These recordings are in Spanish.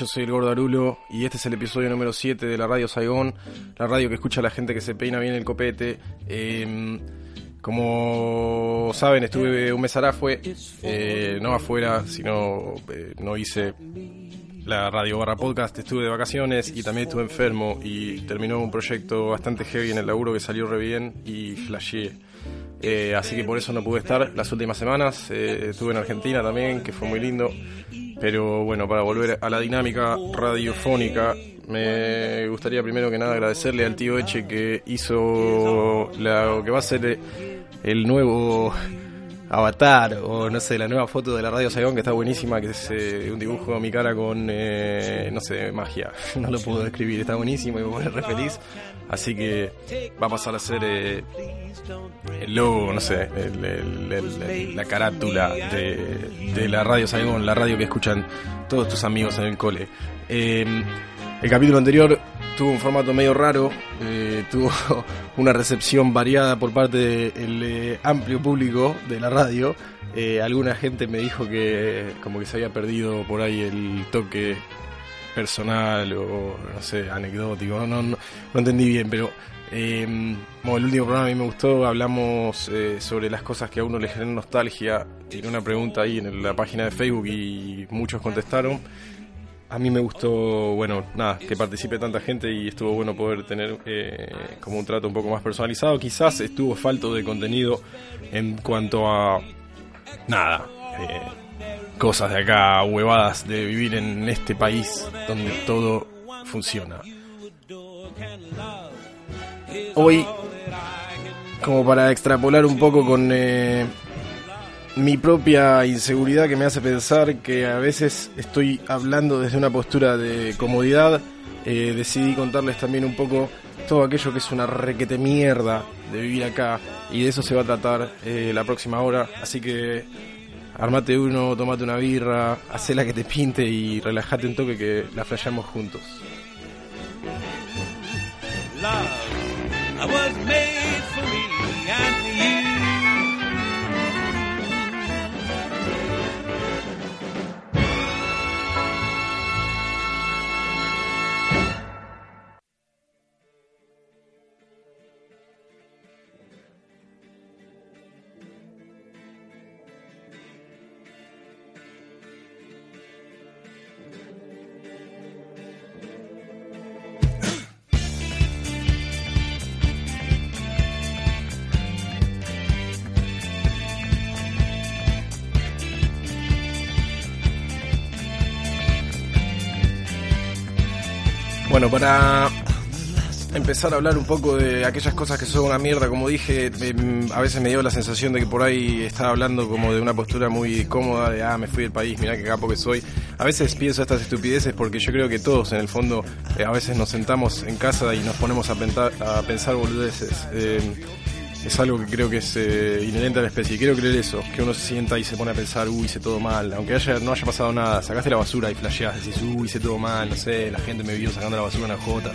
yo soy el Gordo Arulo y este es el episodio número 7 de la Radio Saigón, la radio que escucha a la gente que se peina bien el copete. Eh, como saben, estuve un mes fue eh, no afuera, sino eh, no hice la radio barra podcast, estuve de vacaciones y también estuve enfermo y terminó un proyecto bastante heavy en el laburo que salió re bien y flasheé. Eh, así que por eso no pude estar las últimas semanas. Eh, estuve en Argentina también, que fue muy lindo. Pero bueno, para volver a la dinámica radiofónica, me gustaría primero que nada agradecerle al tío Eche que hizo lo que va a ser el nuevo avatar o no sé, la nueva foto de la Radio Saigón que está buenísima, que es eh, un dibujo de mi cara con, eh, no sé, magia. No lo puedo describir, está buenísimo y me pone re feliz. Así que va a pasar a ser eh, el logo, no sé, el- la carátula de, de la Radio Saigón, la radio que escuchan todos tus amigos en el cole. Eh, el capítulo anterior tuvo un formato medio raro, eh, tuvo una recepción variada por parte del eh, amplio público de la radio. Eh, alguna gente me dijo que como que se había perdido por ahí el toque personal o no sé, anecdótico, no, no, no, entendí bien, pero bueno, el último programa a mí me gustó, hablamos sobre las cosas que a uno le generan nostalgia, tiré una pregunta ahí en la página de Facebook y muchos contestaron. A mí me gustó, bueno, nada, que participe tanta gente y estuvo bueno poder tener eh, como un trato un poco más personalizado. Quizás estuvo falto de contenido en cuanto a, nada, eh, cosas de acá, huevadas de vivir en este país donde todo funciona. Hoy, como para extrapolar un poco con eh, mi propia inseguridad que me hace pensar que a veces estoy hablando desde una postura de comodidad, eh, decidí contarles también un poco todo aquello que es una requete mierda de vivir acá y de eso se va a tratar eh, la próxima hora, así que armate uno, tomate una birra, hacé la que te pinte y relájate un toque que la flasheamos juntos. Bueno, para empezar a hablar un poco de aquellas cosas que son una mierda, como dije, em, a veces me dio la sensación de que por ahí estaba hablando como de una postura muy cómoda, de ah, me fui del país, mirá qué capo que soy. A veces pienso estas estupideces porque yo creo que todos en el fondo eh, a veces nos sentamos en casa y nos ponemos a, pensar boludeces. Em, es algo que creo que es eh, inherente a la especie. Quiero creer eso, que uno se sienta y se pone a pensar, uy, hice todo mal. Aunque haya, no haya pasado nada, sacaste la basura y flasheás, decís, uy, hice todo mal, no sé, la gente me vio sacando la basura en la jota.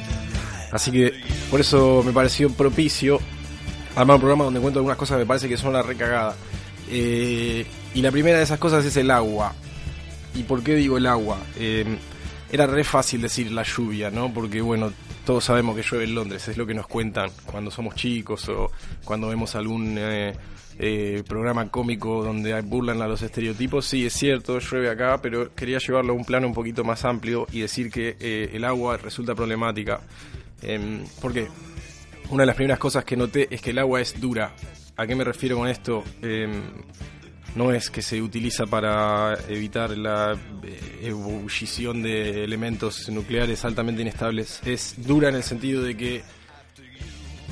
Así que por eso me pareció propicio armar un programa donde cuento algunas cosas que me parece que son la recagada. Eh, y la primera de esas cosas es el agua. ¿Y por qué digo el agua? Eh, era re fácil decir la lluvia, ¿no? Porque bueno, todos sabemos que llueve en Londres, es lo que nos cuentan cuando somos chicos o cuando vemos algún eh, eh, programa cómico donde burlan a los estereotipos. Sí, es cierto, llueve acá, pero quería llevarlo a un plano un poquito más amplio y decir que eh, el agua resulta problemática. Em, ¿Por qué? Una de las primeras cosas que noté es que el agua es dura. ¿A qué me refiero con esto? No es que se utiliza para evitar la eh, ebullición de elementos nucleares altamente inestables. Es dura en el sentido de que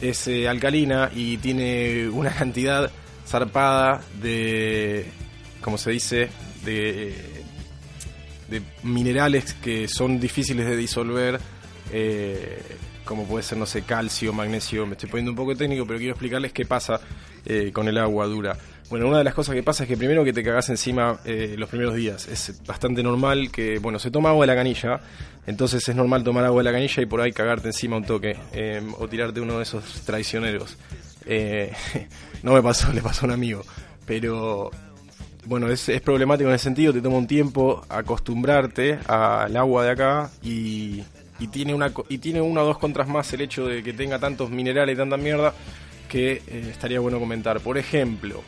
es eh, alcalina y tiene una cantidad zarpada de, como se dice, de de minerales que son difíciles de disolver, eh, como puede ser, no sé, calcio, magnesio. Me estoy poniendo un poco técnico, pero quiero explicarles qué pasa eh, con el agua dura. Bueno, una de las cosas que pasa es que primero que te cagás encima eh, los primeros días. Es bastante normal que, bueno, se toma agua de la canilla, entonces es normal tomar agua de la canilla y por ahí cagarte encima un toque, eh, o tirarte uno de esos traicioneros. Eh, no me pasó, le pasó a un amigo, pero bueno, es, es problemático en ese sentido, te toma un tiempo acostumbrarte al agua de acá y, y tiene una y tiene una o dos contras más el hecho de que tenga tantos minerales y tanta mierda que eh, estaría bueno comentar. Por ejemplo,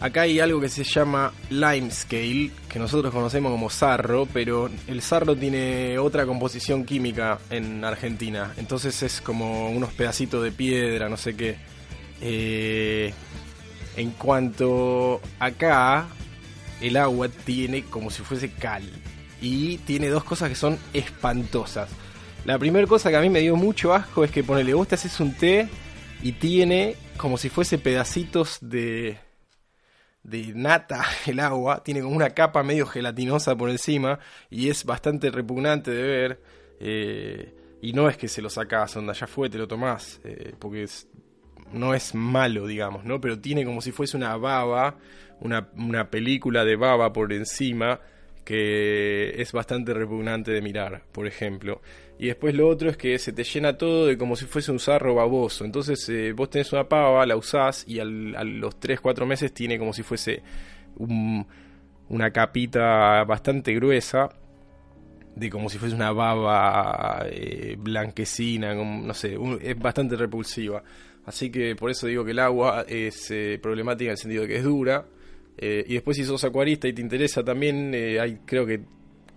acá hay algo que se llama limescale, que nosotros conocemos como sarro, pero el sarro tiene otra composición química en Argentina. Entonces es como unos pedacitos de piedra, no sé qué. Eh, en cuanto acá, el agua tiene como si fuese cal. Y tiene dos cosas que son espantosas. La primera cosa que a mí me dio mucho asco es que ponele, vos te haces un té y tiene como si fuese pedacitos de, de nata el agua, tiene como una capa medio gelatinosa por encima y es bastante repugnante de ver. eh, y no es que se lo sacás, onda, ya fue, te lo tomás, eh, porque es- no es malo, digamos, ¿no? Pero tiene como si fuese una baba, una, una película de baba por encima que es bastante repugnante de mirar, por ejemplo. Y después lo otro es que se te llena todo de como si fuese un sarro baboso. Entonces eh, vos tenés una pava, la usás y al- a los 3-4 meses tiene como si fuese un- una capita bastante gruesa de como si fuese una baba eh, blanquecina, no sé, es bastante repulsiva. Así que por eso digo que el agua es eh, problemática en el sentido de que es dura. Eh, y después si sos acuarista y te interesa también, eh, hay creo que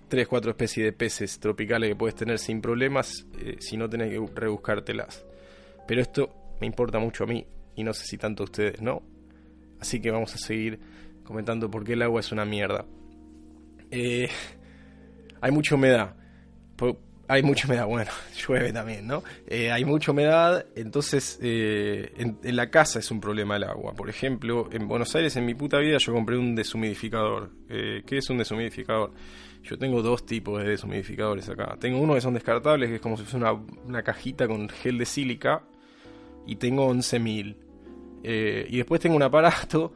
tres, cuatro especies de peces tropicales que puedes tener sin problemas eh, si no tenés que rebuscártelas. Pero esto me importa mucho a mí y no sé si tanto a ustedes, ¿no? Así que vamos a seguir comentando por qué el agua es una mierda. Hay mucha humedad. Hay mucha humedad, bueno, llueve también, ¿no? Eh, hay mucha humedad, entonces eh, en, la casa es un problema el agua. Por ejemplo, en Buenos Aires en mi puta vida yo compré un deshumidificador. Eh, ¿Qué es un deshumidificador? Yo tengo dos tipos de deshumidificadores acá. Tengo uno que son descartables, que es como si fuese una, una cajita con gel de sílica, y tengo 11.000. Eh, y después tengo un aparato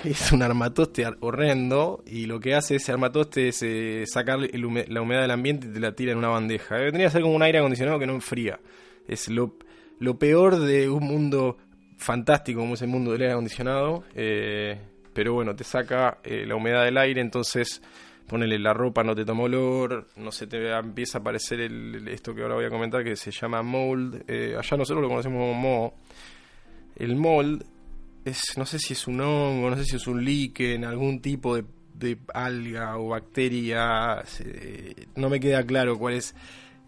es un armatoste ar- horrendo y lo que hace ese armatoste es eh, sacar la humedad del ambiente y te la tira en una bandeja. Eh, Vendría a ser como un aire acondicionado que no enfría. Es lo, lo peor de un mundo fantástico como es el mundo del aire acondicionado. eh, pero bueno, te saca eh, la humedad del aire, entonces ponele la ropa, no te toma olor, no se te empieza a aparecer esto que ahora voy a comentar que se llama mold. eh, allá nosotros lo conocemos como moho. El mold es, no sé si es un hongo, no sé si es un líquen, algún tipo de, de alga o bacteria, no me queda claro cuál es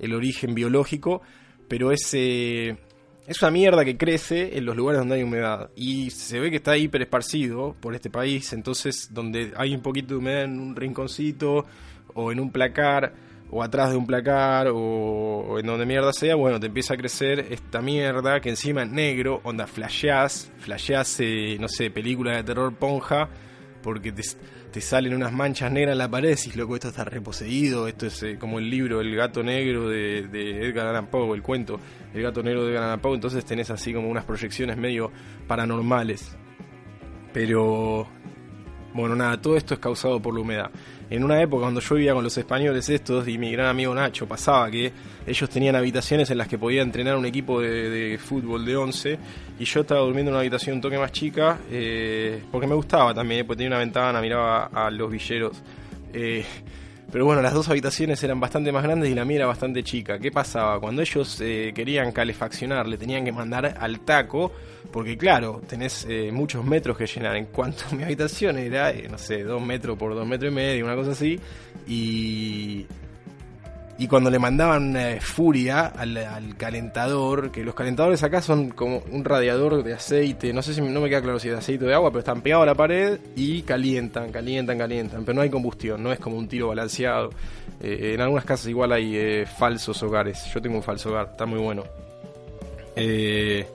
el origen biológico, pero es, eh, es una mierda que crece en los lugares donde hay humedad. Y se ve que está hiper esparcido por este país, entonces donde hay un poquito de humedad en un rinconcito o en un placar o atrás de un placar o, en donde mierda sea, bueno, te empieza a crecer esta mierda que encima es negro, onda flasheás, flasheás, eh, no sé, película de terror ponja, porque te, te salen unas manchas negras en la pared y decís, loco, esto está reposeído, esto es eh, como el libro El gato negro de, de Edgar Allan Poe, el cuento El gato negro de Edgar Allan Poe, entonces tenés así como unas proyecciones medio paranormales. Pero bueno, nada, todo esto es causado por la humedad. En una época cuando yo vivía con los españoles estos y mi gran amigo Nacho pasaba que ellos tenían habitaciones en las que podía entrenar un equipo de, fútbol de 11 y yo estaba durmiendo en una habitación un toque más chica eh, porque me gustaba también, porque tenía una ventana, miraba a los villeros. Eh, pero bueno, las dos habitaciones eran bastante más grandes y la mía era bastante chica. ¿Qué pasaba? Cuando ellos eh, querían calefaccionar, le tenían que mandar al taco, porque claro, tenés eh, muchos metros que llenar. En cuanto a mi habitación era, eh, no sé, dos metros por dos metros y medio, una cosa así. Y, y cuando le mandaban eh, furia al, al calentador, que los calentadores acá son como un radiador de aceite, no sé si no me queda claro si es de aceite o de agua, pero están pegados a la pared y calientan, calientan, calientan, pero no hay combustión, no es como un tiro balanceado. Eh, en algunas casas igual hay eh, falsos hogares, yo tengo un falso hogar, está muy bueno. Eh,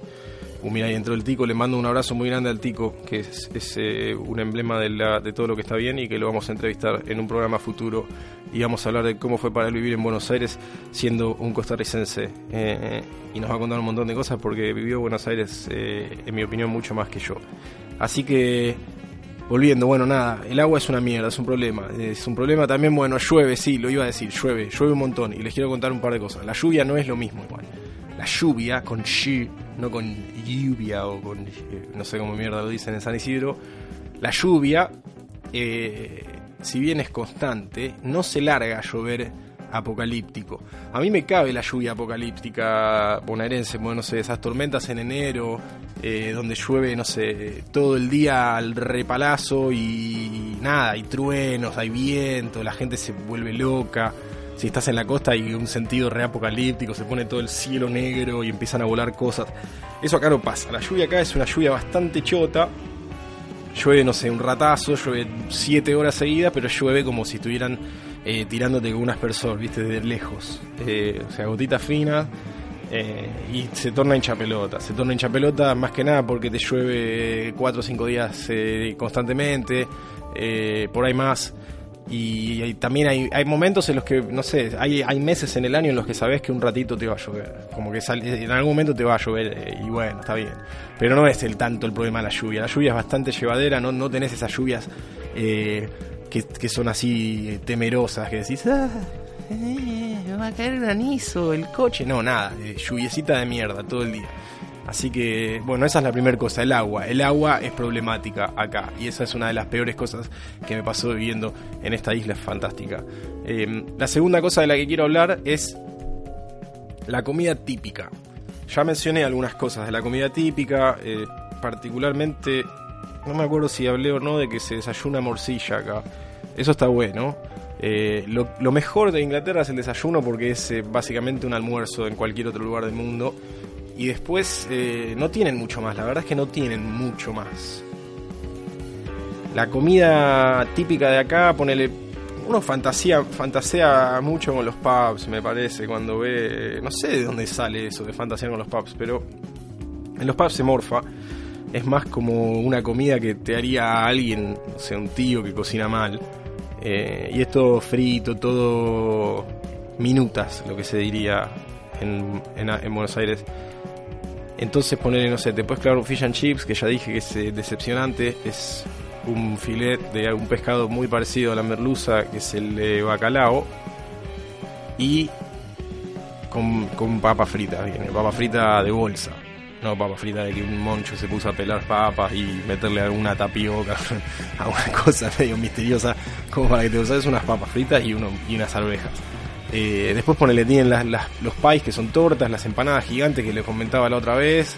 mira, ahí entró el Tico, le mando un abrazo muy grande al Tico, que es, es, eh, un emblema de, la- de todo lo que está bien y que lo vamos a entrevistar en un programa futuro y vamos a hablar de cómo fue para él vivir en Buenos Aires siendo un costarricense. Eh, y nos va a contar un montón de cosas porque vivió Buenos Aires, eh, en mi opinión, mucho más que yo. Así que, volviendo, bueno, nada, el agua es una mierda, es un problema. Es un problema también, bueno, llueve, sí, lo iba a decir, llueve, llueve un montón. Y les quiero contar un par de cosas. La lluvia no es lo mismo igual. La lluvia con sh, no con lluvia o con, eh, no sé cómo mierda lo dicen en San Isidro. La lluvia, eh, si bien es constante, no se larga a llover apocalíptico. A mí me cabe la lluvia apocalíptica bonaerense, bueno, no sé, esas tormentas en enero, eh, donde llueve, no sé, todo el día al repalazo y nada, hay truenos, hay viento, la gente se vuelve loca. Si estás en la costa hay un sentido reapocalíptico, se pone todo el cielo negro y empiezan a volar cosas. Eso acá no pasa. La lluvia acá es una lluvia bastante chota, llueve, no sé, un ratazo, llueve siete horas seguidas, pero llueve como si estuvieran eh, tirándote con un aspersor, viste, de lejos. Eh, o sea, gotitas finas. eh, y se torna hincha pelota. Se torna hincha pelota más que nada porque te llueve cuatro o cinco días constantemente, por ahí más. Y, hay- también hay, hay momentos en los que, no sé, hay, hay meses en el año en los que sabes que un ratito te va a llover. Como que sale- en algún momento te va a llover eh, y bueno, está bien. Pero no es el tanto el problema de la lluvia. La lluvia es bastante llevadera, no, no tenés esas lluvias eh, que, que son así eh, temerosas, que decís, ah, me va a caer granizo, el coche. No, nada, lluviecita de mierda todo el día. Así que, bueno, esa es la primera cosa, el agua. El agua es problemática acá y esa es una de las peores cosas que me pasó viviendo en esta isla, fantástica. Eh, la segunda cosa de la que quiero hablar es la comida típica. Ya mencioné algunas cosas de la comida típica, eh, particularmente, no me acuerdo si hablé o no de que se desayuna morcilla acá. Eso está bueno. Eh, lo, lo mejor de Inglaterra es el desayuno porque es eh, básicamente un almuerzo en cualquier otro lugar del mundo. Y después eh, no tienen mucho más, la verdad es que no tienen mucho más. La comida típica de acá, ponele. Uno fantasía, fantasea mucho con los pubs, me parece, cuando ve. No sé de dónde sale eso de fantasear con los pubs, pero en los pubs se morfa. Es más como una comida que te haría alguien, o sea, un tío que cocina mal. Eh, y es todo frito, todo minutas, lo que se diría en, en- en Buenos Aires. Entonces ponerle, no sé, clavar un fish and chips, que ya dije que es eh, decepcionante, es un filet de un pescado muy parecido a la merluza, que es el de bacalao, y con, con papa frita, viene, papa frita de bolsa, no papa frita de que un moncho se puso a pelar papas y meterle alguna tapioca, alguna cosa medio misteriosa, como para que te uses unas papas fritas y unas arvejas. Eh, después ponele, tienen los pies que son tortas, las empanadas gigantes que les comentaba la otra vez.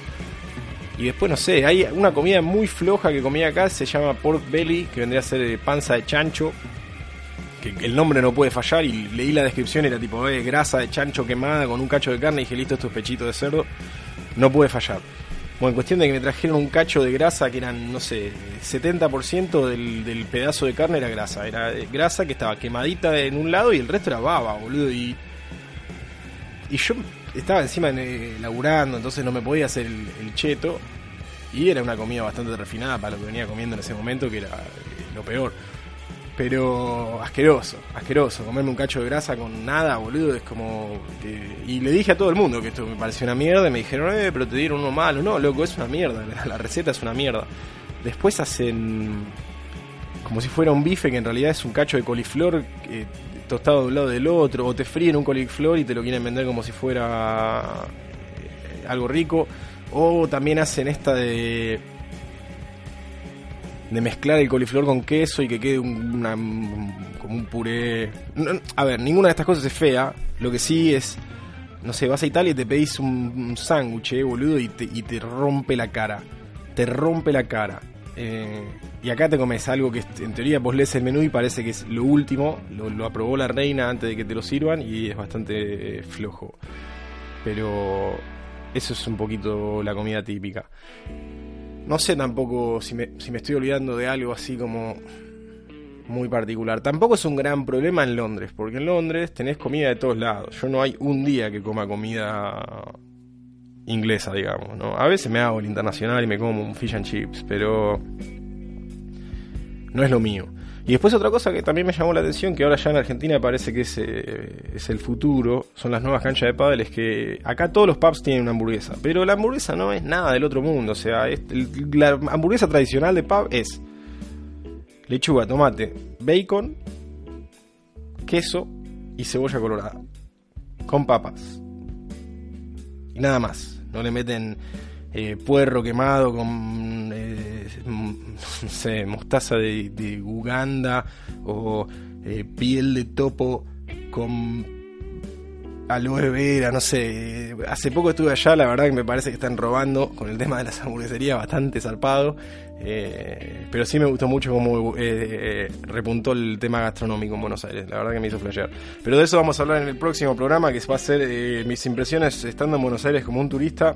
Y después, no sé, hay una comida muy floja que comía acá, se llama pork belly, que vendría a ser eh, panza de chancho. Que el nombre no puede fallar y leí la descripción, era tipo, eh, grasa de chancho quemada con un cacho de carne y dije, listo, esto es pechito de cerdo. No puede fallar. Bueno, en cuestión de que me trajeron un cacho de grasa que eran, no sé, 70% del, del pedazo de carne era grasa. Era grasa que estaba quemadita en un lado y el resto era baba, boludo. Y, y yo estaba encima eh, laburando, entonces no me podía hacer el, el cheto. Y era una comida bastante refinada para lo que venía comiendo en ese momento, que era eh, lo peor. Pero asqueroso, asqueroso. Comerme un cacho de grasa con nada, boludo, es como... Y le dije a todo el mundo que esto me pareció una mierda y me dijeron, eh, pero te dieron uno malo. No, loco, es una mierda, la, la receta es una mierda. Después hacen como si fuera un bife que en realidad es un cacho de coliflor eh, tostado de un lado del otro, o te fríen un coliflor y te lo quieren vender como si fuera eh, algo rico, o también hacen esta de de mezclar el coliflor con queso y que quede un- una- un- como un puré. No, a ver, ninguna de estas cosas es fea, lo que sí es no sé, vas a Italia y te pedís un, un sándwich, eh, boludo, y te, y te rompe la cara. Te rompe la cara. Eh, y acá te comes algo que en teoría vos lees el menú y parece que es lo último, lo, lo aprobó la reina antes de que te lo sirvan y es bastante eh, flojo. Pero eso es un poquito la comida típica. No sé tampoco si me, si me estoy olvidando de algo así como muy particular. Tampoco es un gran problema en Londres, porque en Londres tenés comida de todos lados. Yo no hay un día que coma comida inglesa, digamos, ¿no? A veces me hago el internacional y me como un fish and chips, pero no es lo mío. Y después otra cosa que también me llamó la atención, que ahora ya en Argentina parece que es, eh, es el futuro, son las nuevas canchas de pádel, es que acá todos los pubs tienen una hamburguesa, pero la hamburguesa no es nada del otro mundo, o sea, la hamburguesa tradicional de pub es lechuga, tomate, bacon, queso y cebolla colorada, con papas. Y nada más, no le meten eh, puerro quemado con eh, mostaza de, Uganda o eh, piel de topo con aloe vera, no sé. Hace poco estuve allá, la verdad que me parece que están robando con el tema de las hamburgueserías bastante zarpado. pero sí me gustó mucho cómo repuntó el tema gastronómico en Buenos Aires. La verdad que me hizo flashear. Pero de eso vamos a hablar en el próximo programa, que va a ser mis impresiones estando en Buenos Aires como un turista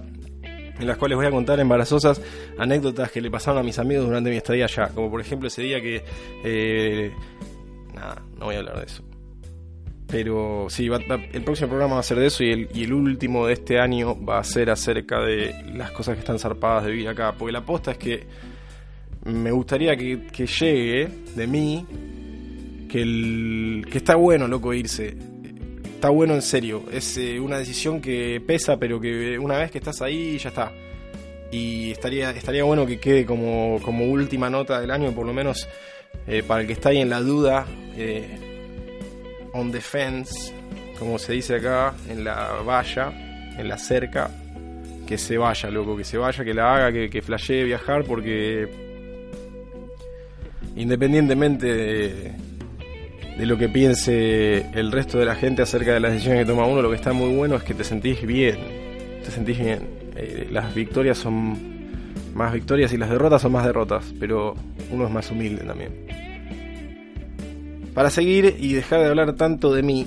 en las cuales voy a contar embarazosas anécdotas que le pasaron a mis amigos durante mi estadía allá. Como por ejemplo ese día que... eh, nada, no voy a hablar de eso. Pero sí, el próximo programa va a ser de eso y el, y el último de este año va a ser acerca de las cosas que están zarpadas de vivir acá. Porque la aposta es que me gustaría que, que llegue de mí que, el, que está bueno, loco, irse. Está bueno en serio. Es eh, una decisión que pesa, pero que una vez que estás ahí ya está. Y estaría, estaría bueno que quede como, como última nota del año, por lo menos eh, para el que está ahí en la duda. eh, on the fence, como se dice acá, en la valla, en la cerca, que se vaya, loco, que se vaya, que la haga, que, que flashee viajar, porque independientemente de, de lo que piense el resto de la gente acerca de las decisiones que toma uno, lo que está muy bueno es que te sentís bien, te sentís bien. Eh, las victorias son más victorias y las derrotas son más derrotas, pero uno es más humilde también. Para seguir y dejar de hablar tanto de mí,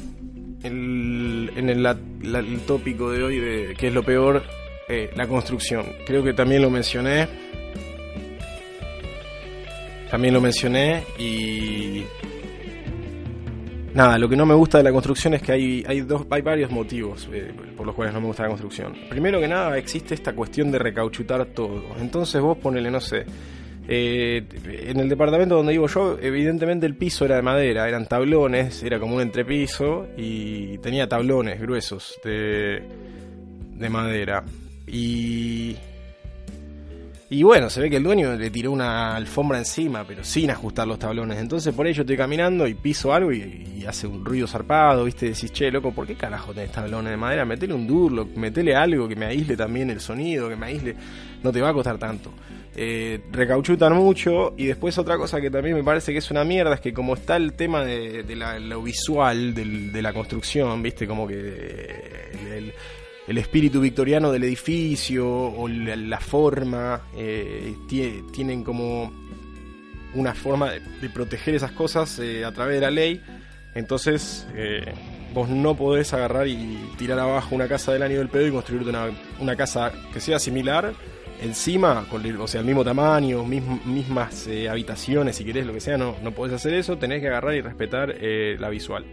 en el, tópico de hoy, de es lo peor, eh, la construcción. Creo que también lo mencioné. También lo mencioné y... Nada, lo que no me gusta de la construcción es que hay, hay, dos, hay varios motivos eh, por los cuales no me gusta la construcción. Primero que nada existe esta cuestión de recauchutar todo. Entonces vos ponele, no sé, eh, en el departamento donde vivo yo, evidentemente el piso era de madera, eran tablones, era como un entrepiso y tenía tablones gruesos de, de madera. Y. Y bueno, se ve que el dueño le tiró una alfombra encima, pero sin ajustar los tablones. Entonces por yo estoy caminando y piso algo y, hace un ruido zarpado, ¿viste? Decís, che, loco, ¿por qué carajo tenés tablones de madera? Metele un durlock, metele algo que me aísle también el sonido, que me aísle. No te va a costar tanto. Eh, recauchutan mucho y después otra cosa que también me parece que es una mierda es que como está el tema de, lo visual de la construcción, ¿viste? Como que el- el espíritu victoriano del edificio o la, forma eh, tie- tienen como una forma de, de proteger esas cosas eh, a través de la ley entonces eh, vos no podés agarrar y tirar abajo una casa del año del pedo y construirte una, una casa que sea similar encima, con o sea, el mismo tamaño, mism- mismas eh, habitaciones, si querés, lo que sea, no, no podés hacer eso, tenés que agarrar y respetar la visual.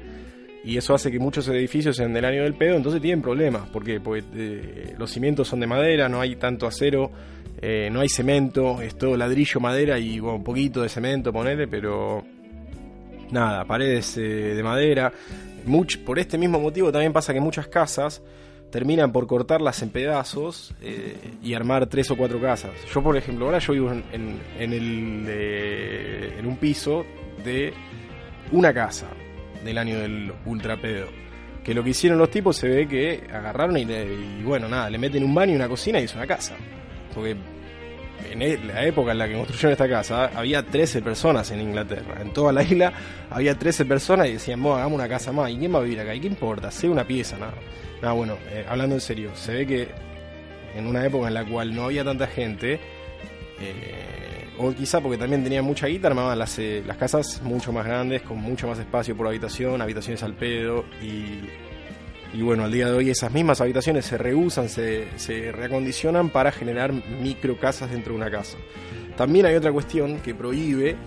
Y eso hace que muchos edificios sean del año del pedo, entonces tienen problemas. Porque eh, los cimientos son de madera, no hay tanto acero, eh, no hay cemento, es todo ladrillo, madera y bueno, un poquito de cemento, ponele, pero nada, paredes eh, de madera. Much- por este mismo motivo también pasa que muchas casas terminan por cortarlas en pedazos y armar tres o cuatro casas. Yo, por ejemplo, ahora yo vivo en, en- en el, en un piso de una casa del año del ultrapedo. Que lo que hicieron los tipos se ve que agarraron y, bueno, nada, le meten un baño y una cocina y es una casa. Porque en e- la época en la que construyeron esta casa había 13 personas en Inglaterra. En toda la isla había 13 personas y decían, vos hagamos una casa más. ¿Y quién va a vivir acá? ¿Y qué importa? Sé una pieza, nada. Nada, bueno, eh, hablando en serio, se ve que en una época en la cual no había tanta gente, eh, o quizá porque también tenían mucha guita, armaban las, eh, las casas mucho más grandes, con mucho más espacio por habitación, habitaciones al pedo, y, bueno, al día de hoy esas mismas habitaciones se reusan, se, se reacondicionan para generar micro casas dentro de una casa. También hay otra cuestión que prohíbe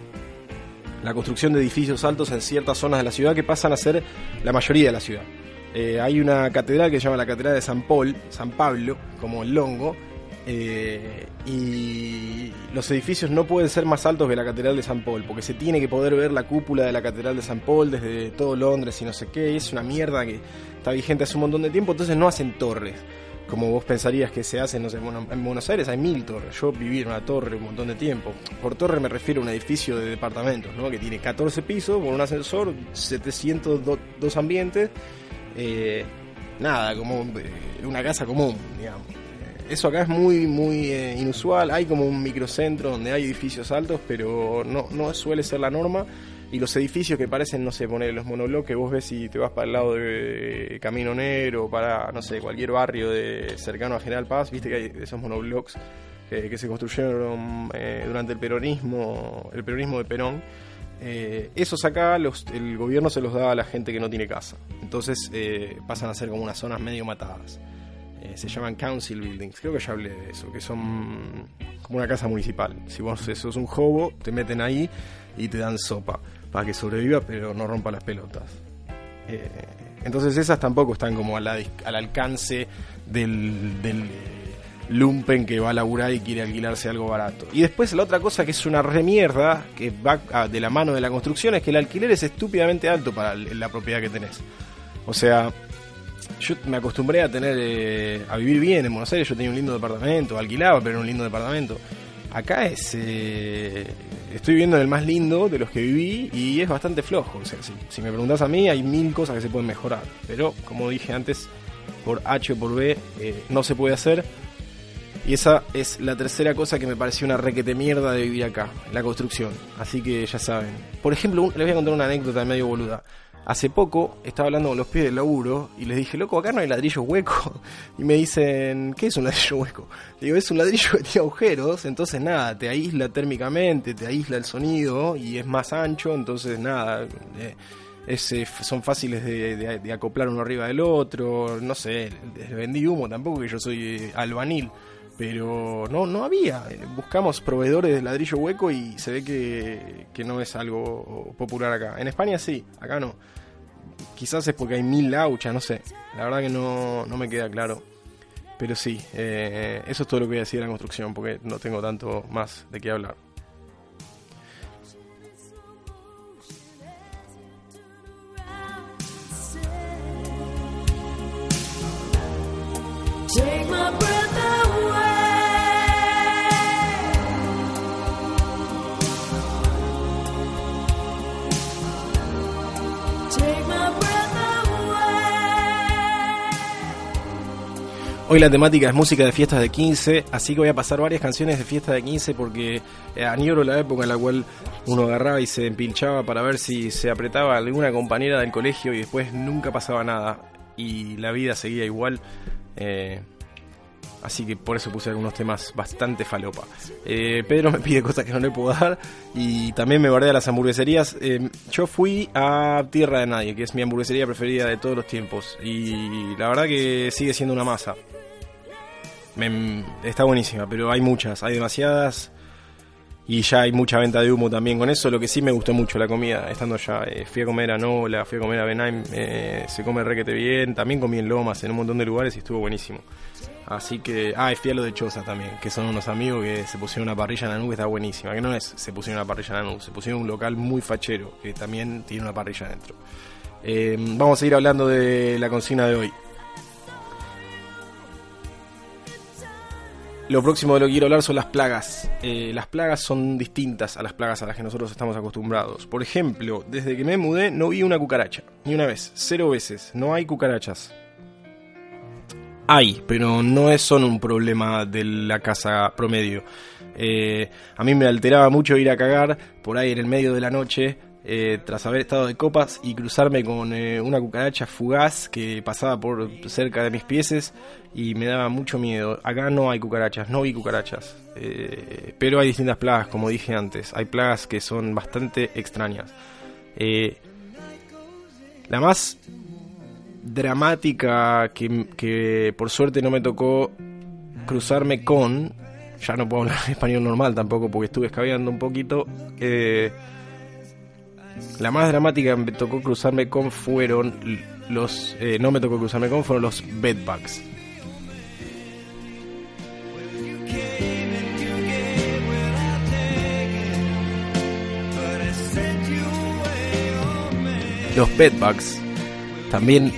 la construcción de edificios altos en ciertas zonas de la ciudad que pasan a ser la mayoría de la ciudad. Eh, hay una catedral que se llama la Catedral de San Paul, San Pablo, como el Longo, eh, y los edificios no pueden ser más altos que la Catedral de San Paul, porque se tiene que poder ver la cúpula de la Catedral de San Paul desde todo Londres y no sé qué, es una mierda que está vigente hace un montón de tiempo, entonces no hacen torres. Como vos pensarías que se hacen, no sé, en Buenos Aires hay mil torres. Yo viví en una torre un montón de tiempo. Por torre me refiero a un edificio de departamentos, ¿no? Que tiene 14 pisos, con un ascensor, 702 ambientes. Eh, nada, como eh, una casa común, digamos. Eso acá es muy, muy eh, inusual. Hay como un microcentro donde hay edificios altos, pero no, no suele ser la norma. Y los edificios que parecen, no sé, poner los monobloques, vos ves si te vas para el lado de Camino Negro, para, no sé, cualquier barrio de cercano a General Paz, viste que hay esos monoblocks eh, que se construyeron eh, durante el peronismo, el peronismo de Perón. Eh, esos acá los, el gobierno se los da a la gente que no tiene casa. Entonces eh, pasan a ser como unas zonas medio matadas. Eh, se llaman council buildings, creo que ya hablé de eso, que son como una casa municipal. Si vos sos un hobo, te meten ahí y te dan sopa para que sobreviva, pero no rompa las pelotas. Eh, entonces esas tampoco están como a la dis- al alcance del, del, eh, lumpen que va a laburar y quiere alquilarse algo barato. Y después la otra cosa que es una remierda, que va a- de la mano de la construcción, es que el alquiler es estúpidamente alto para la propiedad que tenés. O sea, yo me acostumbré a tener eh, a vivir bien en Buenos Aires, yo tenía un lindo departamento, alquilaba, pero era un lindo departamento. Acá es eh, estoy viviendo en el más lindo de los que viví y es bastante flojo. O sea, si, si me preguntas a mí, hay mil cosas que se pueden mejorar. Pero, como dije antes, por H o por B eh, no se puede hacer. Y esa es la tercera cosa que me pareció una requete mierda de vivir acá, la construcción. Así que ya saben. Por ejemplo, un- les voy a contar una anécdota medio boluda. Hace poco estaba hablando con los pies del laburo y les dije, loco, acá no hay ladrillo hueco. Y me dicen, ¿qué es un ladrillo hueco? Digo, es un ladrillo que tiene agujeros, entonces nada, te aísla térmicamente, te aísla el sonido y es más ancho, entonces nada, eh, es, eh, son fáciles de, acoplar uno arriba del otro, no sé, vendí humo, tampoco que yo soy eh, albanil. Pero no, no había. Buscamos proveedores de ladrillo hueco y se ve que, que no es algo popular acá. En España sí, acá no. Quizás es porque hay mil lauchas, no sé. La verdad que no, no me queda claro. Pero sí, eh, eso es todo lo que voy a decir de la construcción, porque no tengo tanto más de qué hablar. Hoy la temática es música de fiestas de 15, así que voy a pasar varias canciones de fiestas de 15 porque eh, añoro la época en la cual uno agarraba y se empilchaba para ver si se apretaba alguna compañera del colegio y después nunca pasaba nada y la vida seguía igual. eh, así que por eso puse algunos temas bastante falopa. Eh, Pedro me pide cosas que no le puedo dar y también me bardea las hamburgueserías. Yo fui a Tierra de Nadie, que es mi hamburguesería preferida de todos los tiempos y la verdad que sigue siendo una masa. Me- está buenísima, pero hay muchas, hay demasiadas y ya hay mucha venta de humo también con eso. Lo que sí me gustó mucho la comida, estando allá. eh, fui a comer a Nola, fui a comer a Benheim, eh, se come requete bien. También comí en Lomas, en un montón de lugares y estuvo buenísimo. Así que, ah, y fui a lo de Choza también, que son unos amigos que se pusieron una parrilla en la nube, está buenísima. Que no es, se pusieron una parrilla en la nube, se pusieron un local muy fachero, que también tiene una parrilla adentro. Eh, vamos a seguir hablando de la consigna de hoy. Lo próximo de lo que quiero hablar son las plagas. Eh, las plagas son distintas a las plagas a las que nosotros estamos acostumbrados. Por ejemplo, desde que me mudé no vi una cucaracha. Ni una vez. Cero veces. No hay cucarachas. Hay, pero no son un problema de la casa promedio. Eh, a mí me alteraba mucho ir a cagar por ahí en el medio de la noche, eh, tras haber estado de copas y cruzarme con eh, una cucaracha fugaz que pasaba por cerca de mis pies y me daba mucho miedo. Acá no hay cucarachas, no vi cucarachas, eh, pero hay distintas plagas, como dije antes. Hay plagas que son bastante extrañas. La más dramática que, que por suerte no me tocó cruzarme con, ya no puedo hablar español normal tampoco porque estuve escabeando un poquito, la más dramática me tocó cruzarme con fueron los, eh, no me tocó cruzarme con, fueron los bedbugs. Los bedbugs también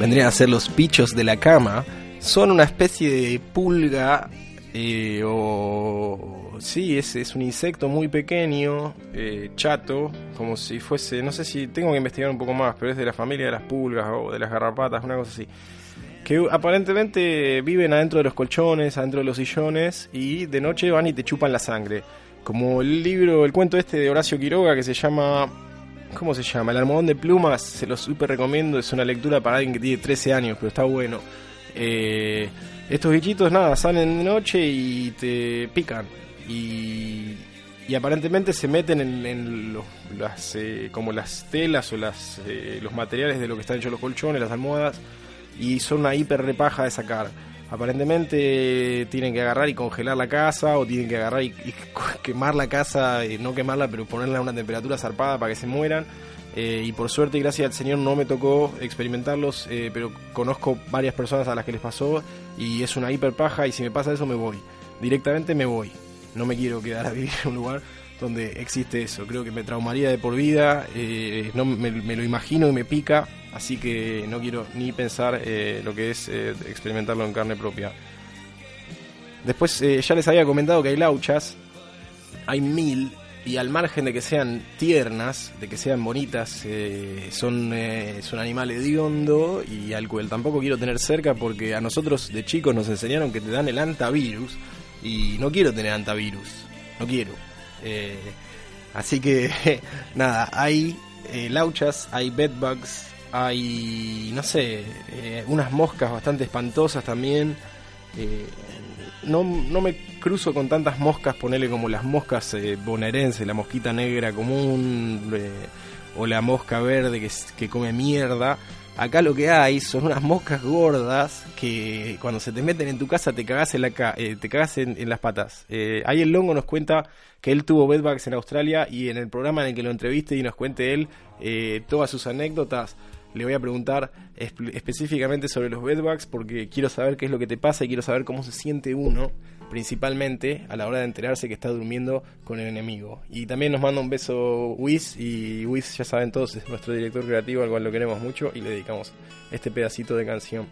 vendrían a ser los bichos de la cama. Son una especie de pulga eh, o... Sí, es, es un insecto muy pequeño, eh, chato, como si fuese... No sé si tengo que investigar un poco más, pero es de la familia de las pulgas o de las garrapatas, una cosa así. Que aparentemente viven adentro de los colchones, adentro de los sillones y de noche van y te chupan la sangre. Como el libro, el cuento este de Horacio Quiroga que se llama ¿Cómo se llama? El almohadón de plumas, se lo súper recomiendo, es una lectura para alguien que tiene 13 años, pero está bueno. Eh, estos bichitos, nada, salen de noche y te pican. Y, y aparentemente se meten en, en los, las, eh, como las telas o las, eh, los materiales de lo que están hechos los colchones, las almohadas, y son una hiper repaja de sacar. Aparentemente tienen que agarrar y congelar la casa o tienen que agarrar y, y quemar la casa, eh, no quemarla, pero ponerla a una temperatura zarpada para que se mueran. Eh, y por suerte y gracias al Señor no me tocó experimentarlos, eh, pero conozco varias personas a las que les pasó y es una hiper paja y si me pasa eso me voy. Directamente me voy. No me quiero quedar a vivir en un lugar donde existe eso. Creo que me traumaría de por vida, eh, no me, lo imagino y me pica, así que no quiero ni pensar eh, lo que es eh, experimentarlo en carne propia. Después eh, ya les había comentado que hay lauchas, hay mil, y al margen de que sean tiernas, de que sean bonitas, eh, son, es un animal hediondo y al cual tampoco quiero tener cerca porque a nosotros de chicos nos enseñaron que te dan el antivirus y no quiero tener antivirus, no quiero. Eh, así que nada, hay eh, lauchas, hay bedbugs, hay, no sé, eh, unas moscas bastante espantosas también. Eh, no, no me cruzo con tantas moscas, ponele como las moscas eh, bonaerenses, la mosquita negra común o la mosca verde que, que come mierda. Acá lo que hay son unas moscas gordas que cuando se te meten en tu casa te cagas en, la ca- eh, te cagas en, las patas. Eh, ahí el Longo nos cuenta que él tuvo bedbugs en Australia y en el programa en el que lo entreviste y nos cuente él eh, todas sus anécdotas le voy a preguntar espe- específicamente sobre los bedbugs porque quiero saber qué es lo que te pasa y quiero saber cómo se siente uno, principalmente a la hora de enterarse que está durmiendo con el enemigo. Y también nos manda un beso Wiz y Wiz ya saben todos es nuestro director creativo al cual lo queremos mucho y le dedicamos este pedacito de canción.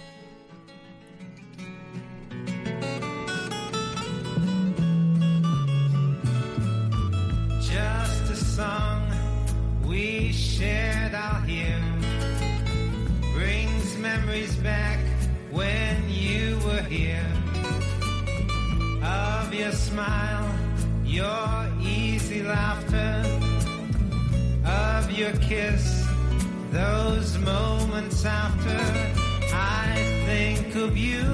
Just a song we shared out here brings memories back when you were here of your smile, your easy laughter, of your kiss, those moments after I think of you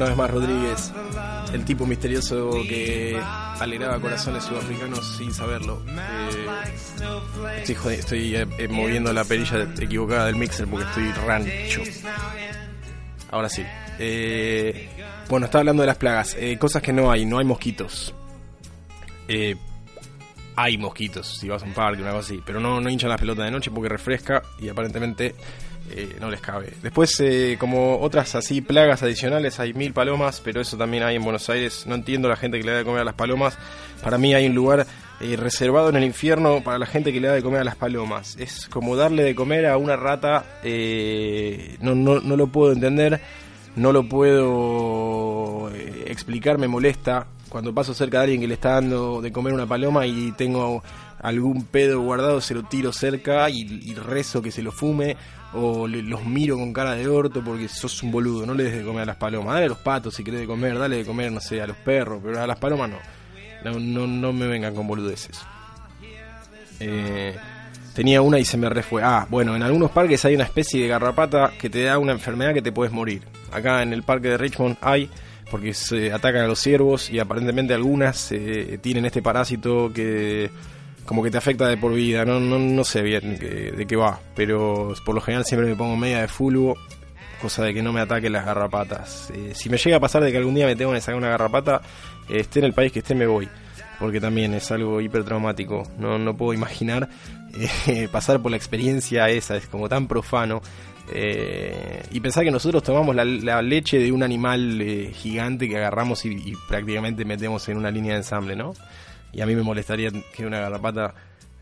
Una vez más Rodríguez, el tipo misterioso que alegraba corazones sudafricanos sin saberlo. Eh, estoy, eh, eh, moviendo la perilla equivocada del mixer porque estoy rancho. Ahora sí. Eh, bueno, estaba hablando de las plagas. Eh, cosas que no hay. No hay mosquitos. Hay mosquitos si vas a un parque, una cosa así. Pero no, no hinchan las pelotas de noche porque refresca y aparentemente eh, no les cabe. Después, eh, como otras así plagas adicionales, hay mil palomas, pero eso también hay en Buenos Aires. No entiendo la gente que le da de comer a las palomas. Para mí hay un lugar eh, reservado en el infierno para la gente que le da de comer a las palomas. Es como darle de comer a una rata. no, no, no lo puedo entender. No lo puedo explicar, me molesta. Cuando paso cerca de alguien que le está dando de comer una paloma y tengo algún pedo guardado, se lo tiro cerca y, rezo que se lo fume. O le- los miro con cara de orto porque sos un boludo. No le des de comer a las palomas. Dale a los patos si querés de comer. Dale de comer, no sé, a los perros. Pero a las palomas no. No, no, no me vengan con boludeces. Eh, tenía una y se me refue. Ah, bueno, en algunos parques hay una especie de garrapata que te da una enfermedad que te puedes morir. Acá en el parque de Richmond hay, porque se atacan a los ciervos y aparentemente algunas eh, tienen este parásito que como que te afecta de por vida, no, no, no sé bien que- de qué va, pero por lo general siempre me pongo media de fulvo, cosa de que no me ataquen las garrapatas. Eh, si me llega a pasar de que algún día me tengo que sacar una garrapata, eh, esté en el país que esté me voy, porque también es algo hiper traumático, no, no puedo imaginar eh, pasar por la experiencia esa, es como tan profano. Eh, y pensar que nosotros tomamos la, la leche de un animal eh, gigante que agarramos y, y prácticamente metemos en una línea de ensamble, ¿no? Y a mí me molestaría que una garrapata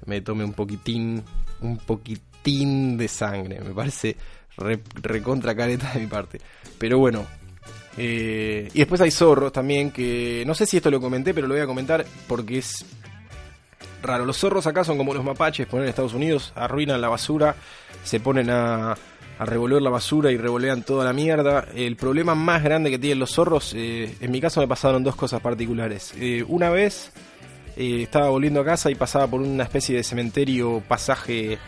me tome un poquitín, un poquitín de sangre. Me parece re, recontra careta de mi parte. Pero bueno. eh, y después hay zorros también que no sé si esto lo comenté, pero lo voy a comentar porque es raro. Los zorros acá son como los mapaches, ponen en Estados Unidos, arruinan la basura, se ponen a, a revolver la basura y revolean toda la mierda. El problema más grande que tienen los zorros, eh, en mi caso me pasaron dos cosas particulares. Eh, una vez eh, estaba volviendo a casa y pasaba por una especie de cementerio pasaje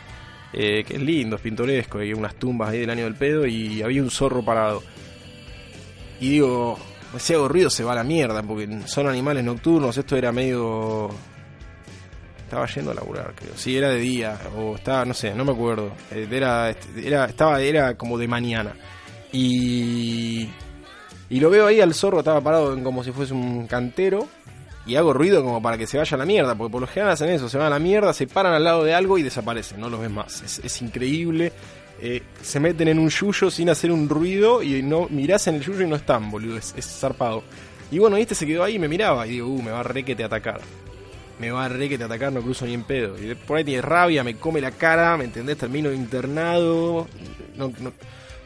eh, que es lindo, es pintoresco, hay unas tumbas ahí del año del pedo y había un zorro parado. Y digo, si hago ruido se va a la mierda, porque son animales nocturnos, esto era medio... Estaba yendo a laburar, creo. Sí, era de día, o estaba, no sé, no me acuerdo. Eh, Era, era, estaba, era como de mañana. Y... Y lo veo ahí al zorro, estaba parado como si fuese un cantero. Y hago ruido como para que se vaya a la mierda, porque por lo general hacen eso, se van a la mierda, se paran al lado de algo y desaparecen, no los ves más. Es, increíble. Eh, se meten en un yuyo sin hacer un ruido y no mirás en el yuyo y no están, boludo, es, zarpado. Y bueno, este se quedó ahí y me miraba y digo, uh, me va re que te atacar. Me va re que te atacar, no cruzo ni en pedo. Y por ahí tiene rabia, me come la cara, ¿me entendés? Termino internado. No, no,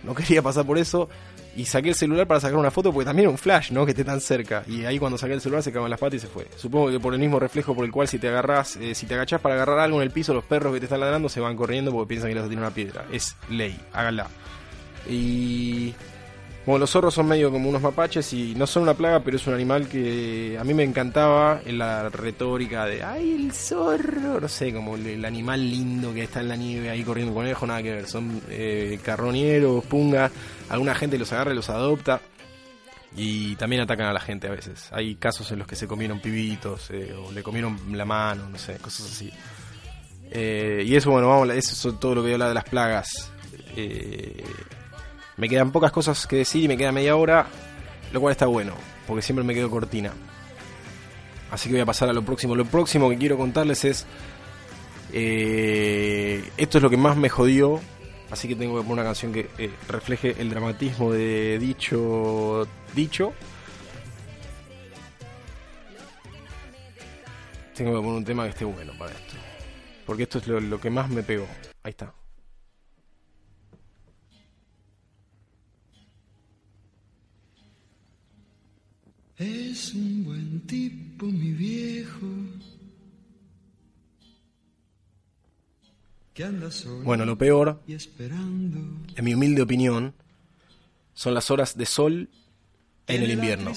no quería pasar por eso. Y saqué el celular para sacar una foto porque también era un flash, ¿no? Que esté tan cerca. Y ahí cuando saqué el celular se cagó las patas y se fue. Supongo que por el mismo reflejo por el cual si te agarras, eh, si te agachás para agarrar algo en el piso, los perros que te están ladrando se van corriendo porque piensan que les tiene una piedra. Es ley, háganla. Y bueno, los zorros son medio como unos mapaches y no son una plaga, pero es un animal que a mí me encantaba en la retórica de ¡ay, el zorro! No sé, como el, animal lindo que está en la nieve ahí corriendo conejo, nada que ver. Son eh, carroñeros, pungas, alguna gente los agarra y los adopta. Y también atacan a la gente a veces. Hay casos en los que se comieron pibitos eh, o le comieron la mano, no sé, cosas así. Eh, y eso, bueno, vamos, eso es todo lo que voy a hablar de las plagas. Eh, me quedan pocas cosas que decir y me queda media hora, lo cual está bueno, porque siempre me quedo cortina. Así que voy a pasar a lo próximo. Lo próximo que quiero contarles es... eh, esto es lo que más me jodió, así que tengo que poner una canción que eh, refleje el dramatismo de dicho... Dicho. Tengo que poner un tema que esté bueno para esto. Porque esto es lo, lo que más me pegó. Ahí está. Es un buen tipo, mi viejo. Que anda solo Bueno, lo peor, y esperando. en mi humilde opinión, son las horas de sol en el invierno.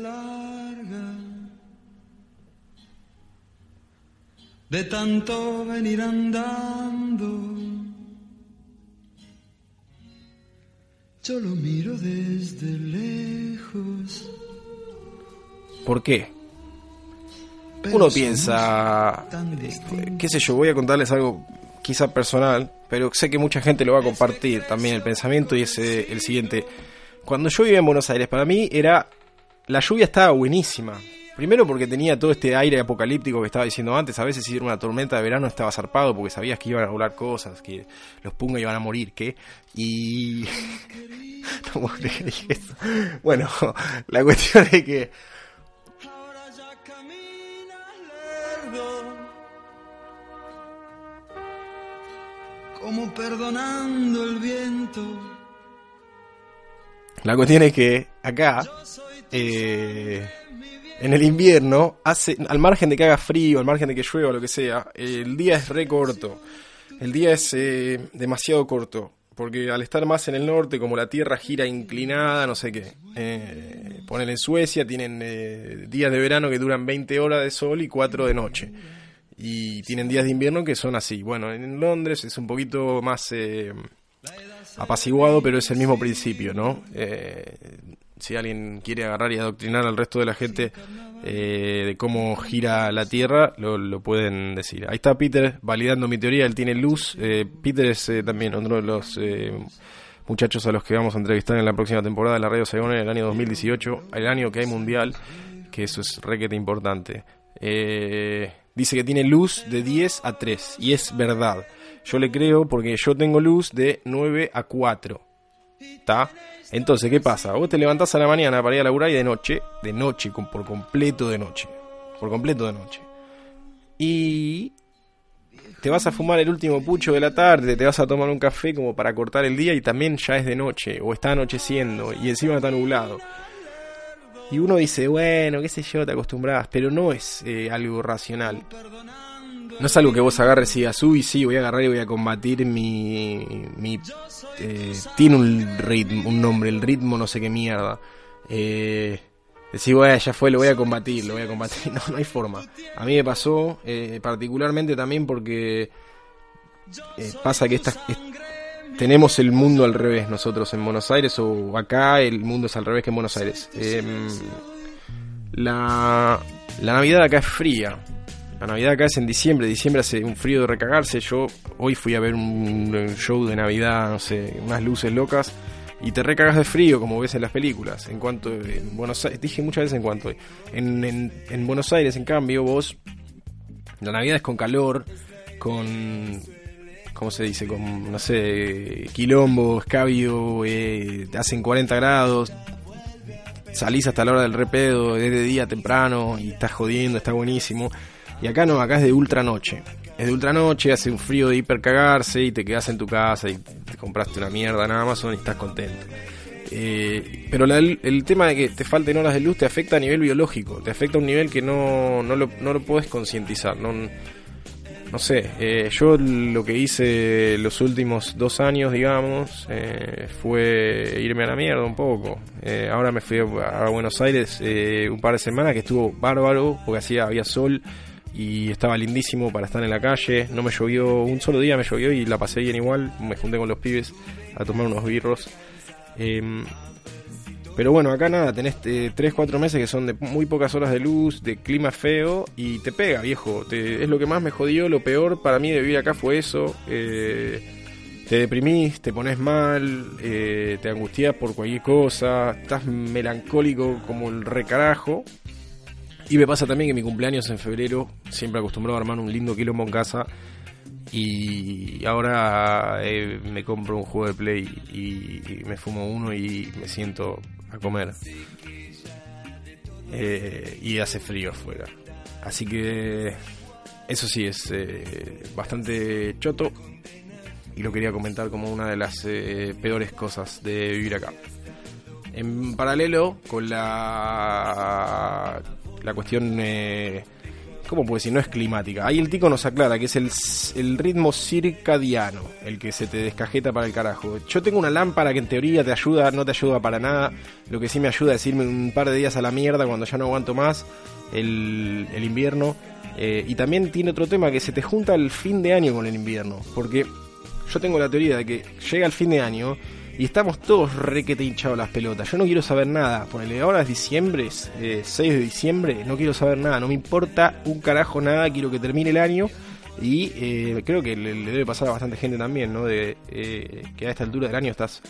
larga de tanto venir andando. Yo lo miro desde lejos. ¿Por qué? Uno piensa, eh, qué sé yo, voy a contarles algo quizá personal, pero sé que mucha gente lo va a compartir también el pensamiento y es el siguiente. Cuando yo vivía en Buenos Aires, para mí era... La lluvia estaba buenísima. Primero porque tenía todo este aire apocalíptico que estaba diciendo antes. A veces si era una tormenta de verano estaba zarpado porque sabías que iban a volar cosas, que los punga iban a morir, ¿qué? Y... no puedo creer eso. Bueno, la cuestión es que... como perdonando el viento. La cuestión es que acá, eh, en el invierno, hace, al margen de que haga frío, al margen de que llueva lo que sea, el día es re corto. El día es eh, demasiado corto. Porque al estar más en el norte, como la tierra gira inclinada, no sé qué. Eh, ponen en Suecia, tienen eh, días de verano que duran 20 horas de sol y 4 de noche. Y tienen días de invierno que son así. Bueno, en Londres es un poquito más... eh, apaciguado, pero es el mismo principio, ¿no? Eh, si alguien quiere agarrar y adoctrinar al resto de la gente eh, de cómo gira la Tierra, lo, pueden decir. Ahí está Peter validando mi teoría, él tiene luz. Eh, Peter es eh, también otro de los muchachos a los que vamos a entrevistar en la próxima temporada de la Radio Saigon en el año 2018, el año que hay mundial, que eso es requete importante. Eh, dice que tiene luz de 10 a 3 y es verdad. Yo le creo porque yo tengo luz de 9 a 4. ¿Está? Entonces, ¿qué pasa? Vos te levantás a la mañana para ir a laburar y de noche, de noche, por completo de noche. Por completo de noche. Y te vas a fumar el último pucho de la tarde, te vas a tomar un café como para cortar el día y también ya es de noche o está anocheciendo y encima está nublado. Y uno dice, bueno, qué sé yo, te acostumbras, pero no es eh, algo racional. No es algo que vos agarres y digas, uy, sí, voy a agarrar y voy a combatir mi... mi eh, tiene un ritmo, un nombre, el ritmo no sé qué mierda. Eh, decir, bueno, ya fue, lo voy a combatir, lo voy a combatir. No, no hay forma. A mí me pasó, eh, particularmente también porque eh, pasa que estas... tenemos el mundo al revés nosotros en Buenos Aires o acá el mundo es al revés que en Buenos Aires. Em, la, la Navidad acá es fría. La Navidad acá es en diciembre. Diciembre hace un frío de recagarse. Yo hoy fui a ver un, un show de Navidad, no sé, unas luces locas. Y te recagas de frío, como ves en las películas. En cuanto. En Buenos Aires, dije muchas veces en cuanto. En, en, en Buenos Aires, en cambio, vos. La Navidad es con calor, con. ¿Cómo se dice? Con, no sé, quilombo, escabio, eh, hacen 40 grados, salís hasta la hora del repedo, es de día temprano y estás jodiendo, está buenísimo. Y acá no, acá es de ultra noche. Es de ultra noche, hace un frío de hiper cagarse y te quedas en tu casa y te compraste una mierda en Amazon y estás contento. Eh, pero la- el tema de que te falten horas de luz te afecta a nivel biológico, te afecta a un nivel que no, no, lo, no lo puedes concientizar. No, no sé, eh, yo lo que hice los últimos dos años, digamos, eh, fue irme a la mierda un poco. Eh, ahora me fui a, Buenos Aires eh, un par de semanas que estuvo bárbaro, porque hacía, había sol y estaba lindísimo para estar en la calle. No me llovió, un solo día me llovió y la pasé bien igual. Me junté con los pibes a tomar unos birros. Pero bueno, acá nada, tenés 3, 4 meses que son de muy pocas horas de luz, de clima feo y te pega, viejo. Te- es lo que más me jodió, lo peor para mí de vivir acá fue eso. eh, te deprimís, te pones mal, eh, te angustias por cualquier cosa, estás melancólico como el recarajo. Y me pasa también que mi cumpleaños en febrero, siempre acostumbrado a armar un lindo quilombo en casa. Y ahora eh, me compro un juego de play y, me fumo uno y me siento a comer. Eh, y hace frío afuera. Así que eso sí es eh, bastante choto y lo quería comentar como una de las peores cosas de vivir acá. En paralelo con la, la cuestión, ¿cómo puedo decir? No es climática. Ahí el tico nos aclara que es el, el ritmo circadiano el que se te descajeta para el carajo. Yo tengo una lámpara que en teoría te ayuda, no te ayuda para nada. Lo que sí me ayuda es irme un par de días a la mierda cuando ya no aguanto más el, el invierno. Eh, y también tiene otro tema que se te junta el fin de año con el invierno. Porque yo tengo la teoría de que llega el fin de año y estamos todos requete hinchados las pelotas. Yo no quiero saber nada. Ponele, ahora es diciembre, es, eh, 6 de diciembre, no quiero saber nada. No me importa un carajo nada, quiero que termine el año. Y eh, creo que le, debe pasar a bastante gente también, ¿no? De eh, que a esta altura del año estás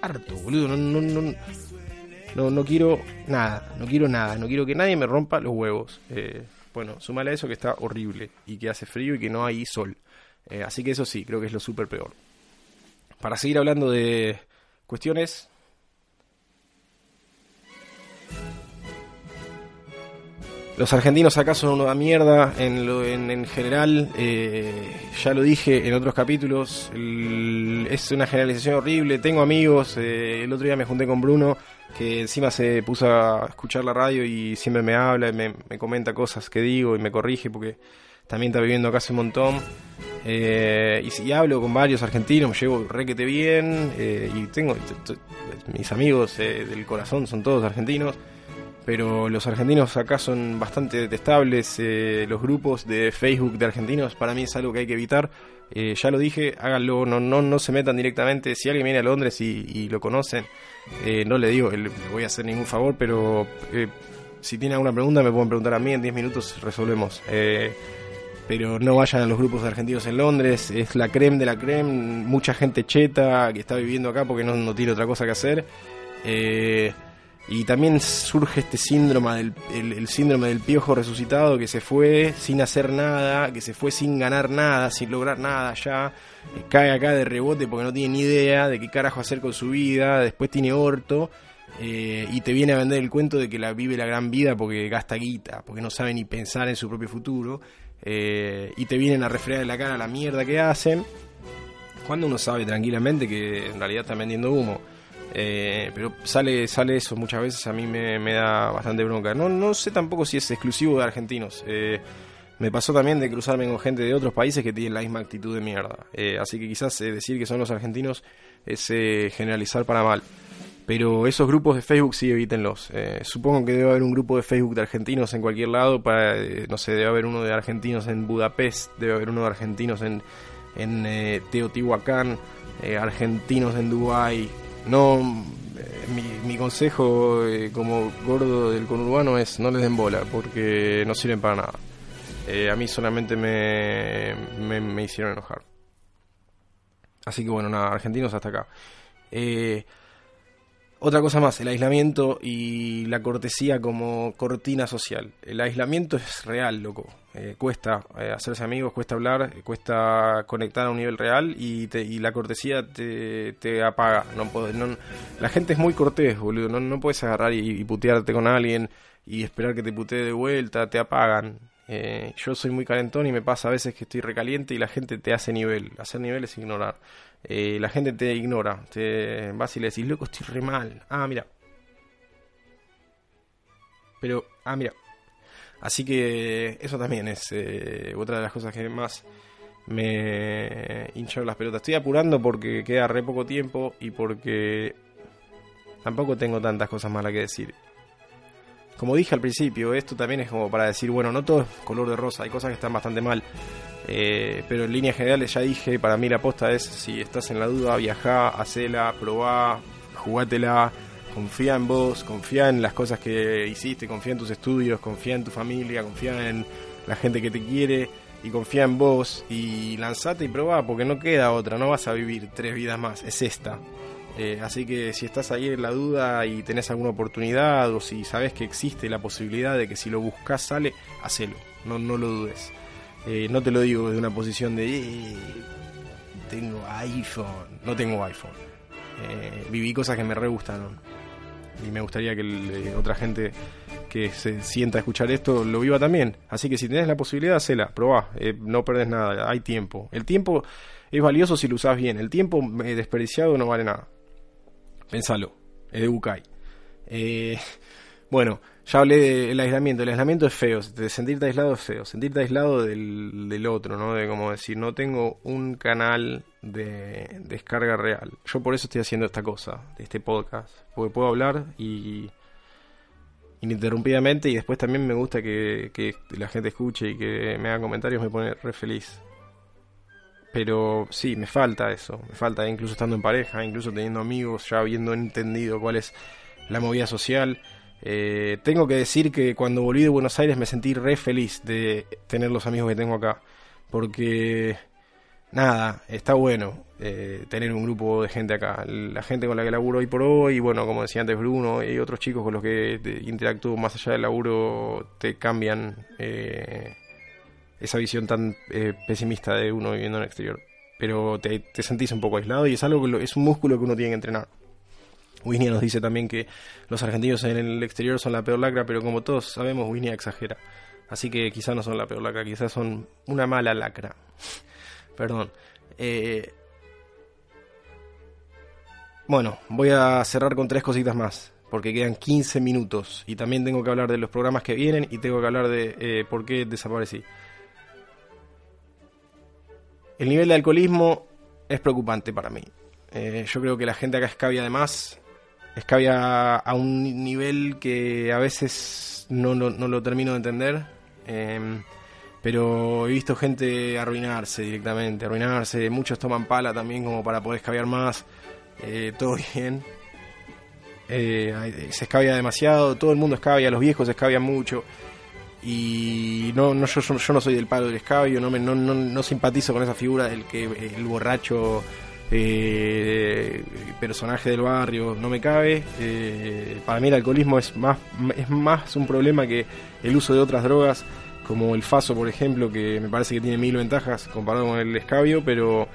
harto, boludo. No, no, no, no, no quiero nada, no quiero nada. No quiero que nadie me rompa los huevos. Eh, bueno, súmale a eso que está horrible y que hace frío y que no hay sol. Eh, así que eso sí, creo que es lo súper peor. Para seguir hablando de cuestiones... Los argentinos acá son una mierda en, lo, en, en general, eh, ya lo dije en otros capítulos, el- es una generalización horrible, tengo amigos, eh, el otro día me junté con Bruno, que encima se puso a escuchar la radio y siempre me habla, y me, me comenta cosas que digo y me corrige porque también está viviendo acá hace un montón. Eh, y, si hablo con varios argentinos, me llevo requete bien eh, y tengo mis amigos eh, del corazón son todos argentinos, pero los argentinos acá son bastante detestables. eh, los grupos de Facebook de argentinos para mí es algo que hay que evitar Eh, ya lo dije, háganlo, no, no, no se metan directamente. Si alguien viene a Londres y, y lo conocen, eh, no le digo, le voy a hacer ningún favor, pero si tienen alguna pregunta me pueden preguntar a mí, en 10 minutos resolvemos. Eh, pero no vayan a los grupos argentinos en Londres, es la creme de la creme, mucha gente cheta que está viviendo acá porque no, no tiene otra cosa que hacer. Eh, y también surge este síndrome del, el, el síndrome del piojo resucitado que se fue sin hacer nada, que se fue sin ganar nada, sin lograr nada ya, eh, cae acá de rebote porque no tiene ni idea de qué carajo hacer con su vida, después tiene orto. eh, y te viene a vender el cuento de que la vive la gran vida porque gasta guita, porque no sabe ni pensar en su propio futuro, eh, y te vienen a refregar en la cara la mierda que hacen, cuando uno sabe tranquilamente que en realidad están vendiendo humo. Eh, pero sale, sale eso muchas veces, a mí me, da bastante bronca. No, no sé tampoco si es exclusivo de argentinos. Eh, me pasó también de cruzarme con gente de otros países que tienen la misma actitud de mierda. Así que quizás decir que son los argentinos es generalizar para mal. Pero esos grupos de Facebook sí evítenlos. Eh, supongo que debe haber un grupo de Facebook de argentinos en cualquier lado. Para, eh, no sé, debe haber uno de argentinos en Budapest, debe haber uno de argentinos en, en eh, Teotihuacán, argentinos en Dubái. No, mi, mi consejo como gordo del conurbano es no les den bola porque no sirven para nada. A mí solamente me, me, me hicieron enojar. Así que bueno, nada, argentinos hasta acá. Eh, otra cosa más, el aislamiento y la cortesía como cortina social. El aislamiento es real, loco. Eh, cuesta eh, hacerse amigos, cuesta hablar, eh, cuesta conectar a un nivel real y, te- y la cortesía te, te apaga. No no- la gente es muy cortés, boludo. No, no puedes agarrar y, y putearte con alguien y esperar que te putee de vuelta, te apagan. Eh, yo soy muy calentón y me pasa a veces que estoy recaliente y la gente te hace nivel. Hacer nivel es ignorar. Eh, la gente te ignora. Te vas y le decís, loco, estoy re mal. Ah, mira. Pero, ah, mira. Así que eso también es eh, otra de las cosas que más me hincharon las pelotas. Estoy apurando porque queda re poco tiempo y porque tampoco tengo tantas cosas malas que decir. Como dije al principio, esto también es como para decir, bueno, no todo es color de rosa, hay cosas que están bastante mal. Eh, pero en líneas generales ya dije, para mí la aposta es, si estás en la duda, viajá, hacela, probá, jugátela, confía en vos, confía en las cosas que hiciste, confía en tus estudios, confía en tu familia, confía en la gente que te quiere y confía en vos y lanzate y probá, porque no queda otra, no vas a vivir tres vidas más, es esta. Eh, así que si estás ahí en la duda y tenés alguna oportunidad o si sabes que existe la posibilidad de que si lo buscas sale, hacelo, no, no lo dudes. Eh, no te lo digo desde una posición de "Eh, tengo iPhone, no tengo iPhone. Viví cosas que me re gustaron y me gustaría que otra gente que se sienta a escuchar esto lo viva también. Así que si tenés la posibilidad, hacela, probá, no perdés nada, hay tiempo. El tiempo es valioso si lo usás bien, el tiempo desperdiciado no vale nada. Pensalo, es de Bucay. Eh, bueno, ya hablé del aislamiento. El aislamiento es feo. Sentirte aislado es feo. Sentirte aislado del, del otro, ¿no? De como decir, no tengo un canal de descarga real. Yo por eso estoy haciendo esta cosa, este podcast. Porque puedo hablar y ininterrumpidamente y después también me gusta que, que la gente escuche y que me haga comentarios, me pone re feliz. Pero sí, me falta eso, me falta incluso estando en pareja, incluso teniendo amigos, ya habiendo entendido cuál es la movida social. Eh, tengo que decir que cuando volví de Buenos Aires me sentí re feliz de tener los amigos que tengo acá, porque nada, está bueno eh, tener un grupo de gente acá. La gente con la que laburo hoy por hoy, y bueno, como decía antes Bruno, y otros chicos con los que te- interactúo más allá del laburo, te cambian eh, esa visión tan eh, pesimista de uno viviendo en el exterior. Pero te, te sentís un poco aislado y es algo que lo- es un músculo que uno tiene que entrenar. Wisnia nos dice también que los argentinos en el exterior son la peor lacra, pero como todos sabemos, Wisnia exagera. Así que quizás no son la peor lacra, quizás son una mala lacra. Perdón. Eh, bueno, voy a cerrar con tres cositas más, porque quedan 15 minutos y también tengo que hablar de los programas que vienen y tengo que hablar de eh, por qué desaparecí. El nivel de alcoholismo es preocupante para mí. Eh, yo creo que la gente acá escabia de más, escabia a un nivel que a veces no, no- no lo termino de entender. Eh, Pero he visto gente arruinarse directamente, arruinarse. Muchos toman pala también como para poder escabiar más. Eh, todo bien. Eh, se escabia demasiado, todo el mundo escabia, los viejos escabian mucho. Y no, no yo, yo, no soy del palo del escabio, no, me, no, no, no simpatizo con esa figura del que el borracho eh, personaje del barrio no me cabe. Eh, para mí el alcoholismo es más, es más un problema que el uso de otras drogas, como el faso, por ejemplo, que me parece que tiene mil ventajas comparado con el escabio, pero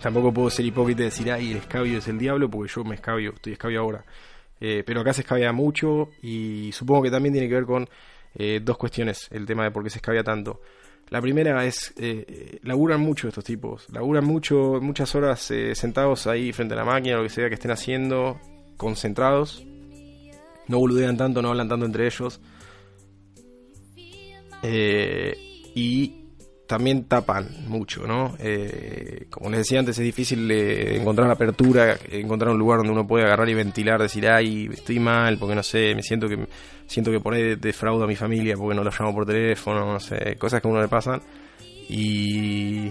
tampoco puedo ser hipócrita y decir, ay, el escabio es el diablo, porque yo me escabio, estoy escabio ahora. Eh, pero acá se escabia mucho y supongo que también tiene que ver con eh, dos cuestiones, el tema de por qué se escabia tanto. La primera es, eh, eh, laburan mucho estos tipos, laburan mucho, muchas horas eh, sentados ahí frente a la máquina, lo que sea que estén haciendo, concentrados, no boludean tanto, no hablan tanto entre ellos. Eh, y también tapan mucho, ¿no? Eh, como les decía antes, es difícil eh, encontrar apertura, encontrar un lugar donde uno puede agarrar y ventilar, decir, ay, estoy mal, porque no sé, me siento que siento que por ahí defraudo a mi familia porque no los llamo por teléfono, no sé, cosas que a uno le pasan. Y.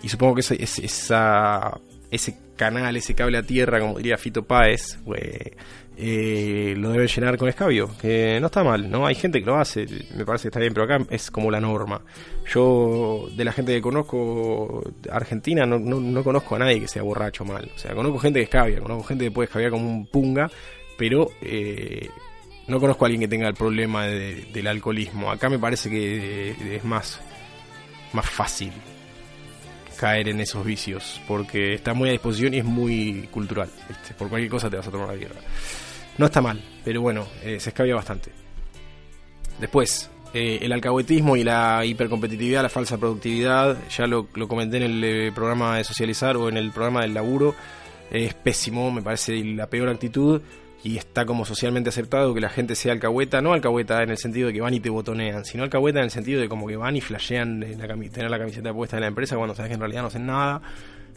Y supongo que ese- esa, ese canal, ese cable a tierra, como diría Fito Páez, eh, lo deben llenar con escabio, que no está mal, ¿no? Hay gente que lo hace, me parece que está bien, pero acá es como la norma. Yo, de la gente que conozco, Argentina, no, no, no conozco a nadie que sea borracho mal. O sea, conozco gente que escabia, conozco gente que puede escabiar como un punga, pero eh, no conozco a alguien que tenga el problema de- del alcoholismo. Acá me parece que eh, es más, más fácil caer en esos vicios, porque está muy a disposición y es muy cultural. Por cualquier cosa te vas a tomar la mierda. No está mal, pero bueno, eh, se escabia bastante. Después, eh, el alcahuetismo y la hipercompetitividad, la falsa productividad, ya lo, lo comenté en el eh, programa de socializar o en el programa del laburo, es pésimo, me parece la peor actitud y está como socialmente aceptado que la gente sea alcahueta, no alcahueta en el sentido de que van y te botonean, sino alcahueta en el sentido de como que van y flashean la tener la camiseta puesta de la empresa cuando sabes que en realidad no hacen nada.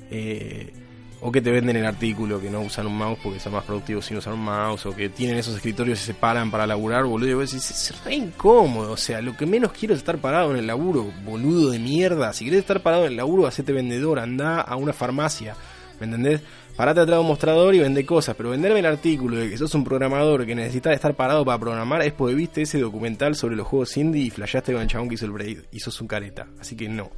eh, o que te venden el artículo, que no usan un mouse porque son más productivos sin usar un mouse, o que tienen esos escritorios y se paran para laburar, boludo. Y vos decís, es re incómodo, o sea, lo que menos quiero es estar parado en el laburo, boludo de mierda. Si querés estar parado en el laburo, hacete vendedor, anda a una farmacia, ¿me entendés? Parate atrás de un mostrador y vende cosas, pero venderme el artículo de que sos un programador que necesitas estar parado para programar es porque viste ese documental sobre los juegos indie y flasheaste con el chabón que hizo el braid y sos un careta. Así que no.